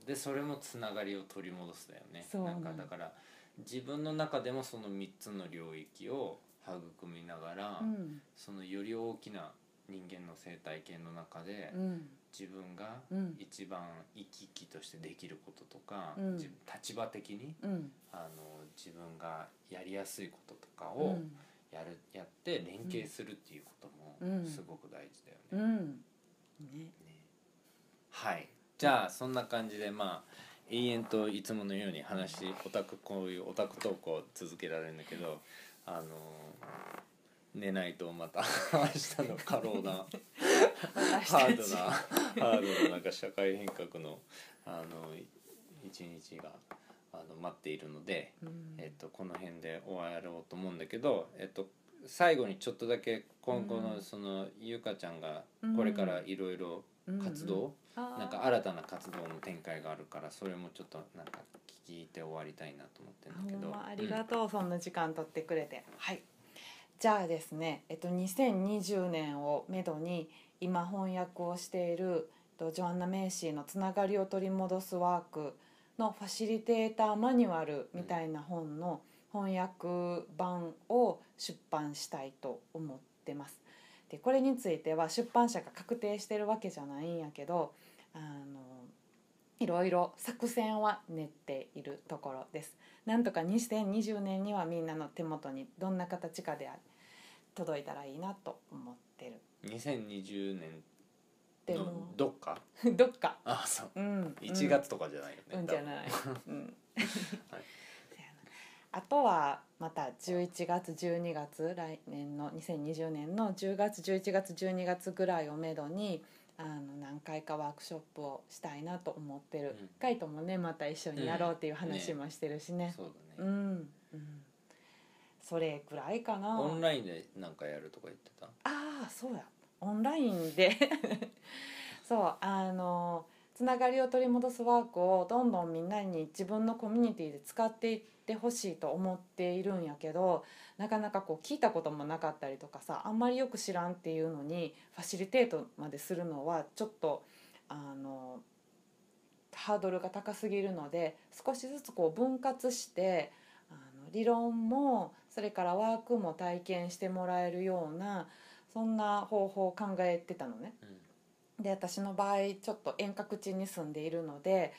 うん。でそれもつながりを取り戻すだよね。なそう。なんんかだから自分の中でもその3つの領域を育みながら、うん。そのより大きな人間の生態系の中で、うん自分がうん。一番生き生きとしてできることとか、うん。自立場的にうん。あの自分がやりやすいこととかをうん。やる、やって連携するっていうことうん。もすごく大事だよね。うん。ね。ね。はい。じゃあそんな感じでまあ永遠といつものように話オタクこういうオタクトークを続けられるんだけどあの寝ないとまた 明日の過労な私たち。ハードなハードななんか社会変革のあのい一日があの待っているので、うん。えっと、この辺で終わろうと思うんだけど、えっと、最後にちょっとだけ今後うん。のそのゆかちゃんがこれからいろいろ活動、あー。なんか新たな活動の展開があるからそれもちょっとなんか聞いて終わりたいなと思ってるんだけど、ほんまありがとう、そんな時間取ってくれて。はい。じゃあですね、えっと、2020年をめどに今翻訳をしているとジョアンナ・メイシーの「つながりを取り戻すワーク」のファシリテーターマニュアルみたいな本の翻訳版を出版したいと思ってます。でこれについては出版社が確定してるわけじゃないんやけどあのいろいろ作戦は練っているところです。なんとか2020年にはみんなの手元にどんな形かで届いたらいいなと思ってる。2020年のでも。どっか？どっか、あそう。うん、1月とかじゃないよね、うん、じゃない。うん。そうやなあとはまた11月12月来年の2020年の10月11月12月ぐらいをめどにあの何回かワークショップをしたいなと思ってる、うん。カイトもねまた一緒にやろうっていう話もしてるしね。そうだね、うん、うん、それくらいかな。オンラインでなんかやるとか言ってた？ああそうや。オンラインで。そうあのつながりを取り戻すワークをどんどんみんなに自分のコミュニティで使っていってほしいと思っているんやけどなかなかこう聞いたこともなかったりとかさあんまりよく知らんっていうのにファシリテートまでするのはちょっとあのハードルが高すぎるので少しずつこう分割してあの理論もそれからワークも体験してもらえるようなそんな方法を考えてたのね。で私の場合ちょっと遠隔地に住んでいるので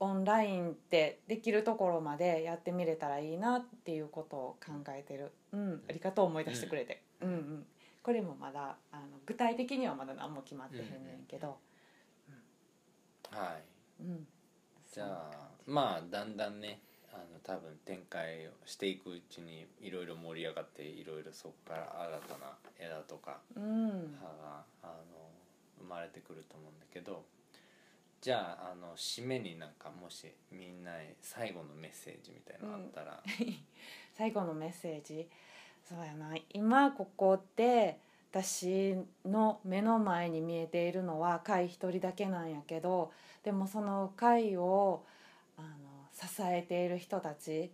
オンラインってできるところまでやってみれたらいいなっていうことを考えてる、うん、ありがとう思い出してくれて、うん。うん、これもまだあの具体的にはまだ何も決まってへんねんけど、はい。うん、じゃあまあだんだんねあの多分展開をしていくうちにいろいろ盛り上がっていろいろそこから新たな枝とかうん。葉があの生まれてくると思うんだけどじゃああの締めになんかもしみんなへ最後のメッセージみたいなのあったら、最後のメッセージ。そうやな。今ここで私の目の前に見えているのは貝一人だけなんやけどでもその貝を支えている人たち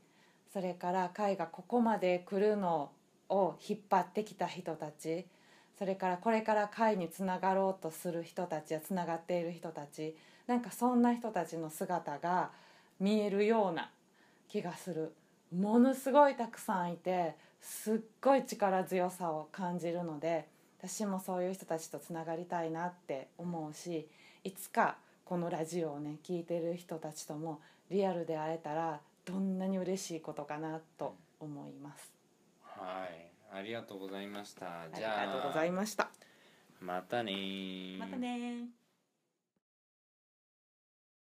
それから貝がここまで来るのを引っ張ってきた人たちそれからこれから貝につながろうとする人たちやつながっている人たちなんかそんな人たちの姿が見えるような気がする。ものすごいたくさんいてすっごい力強さを感じるので私もそういう人たちとつながりたいなって思うしいつかこのラジオをね聞いてる人たちともリアルで会えたらどんなに嬉しいことかなと思います。はい。ありがとうございました。ありじゃあがとうございました。またねー。またね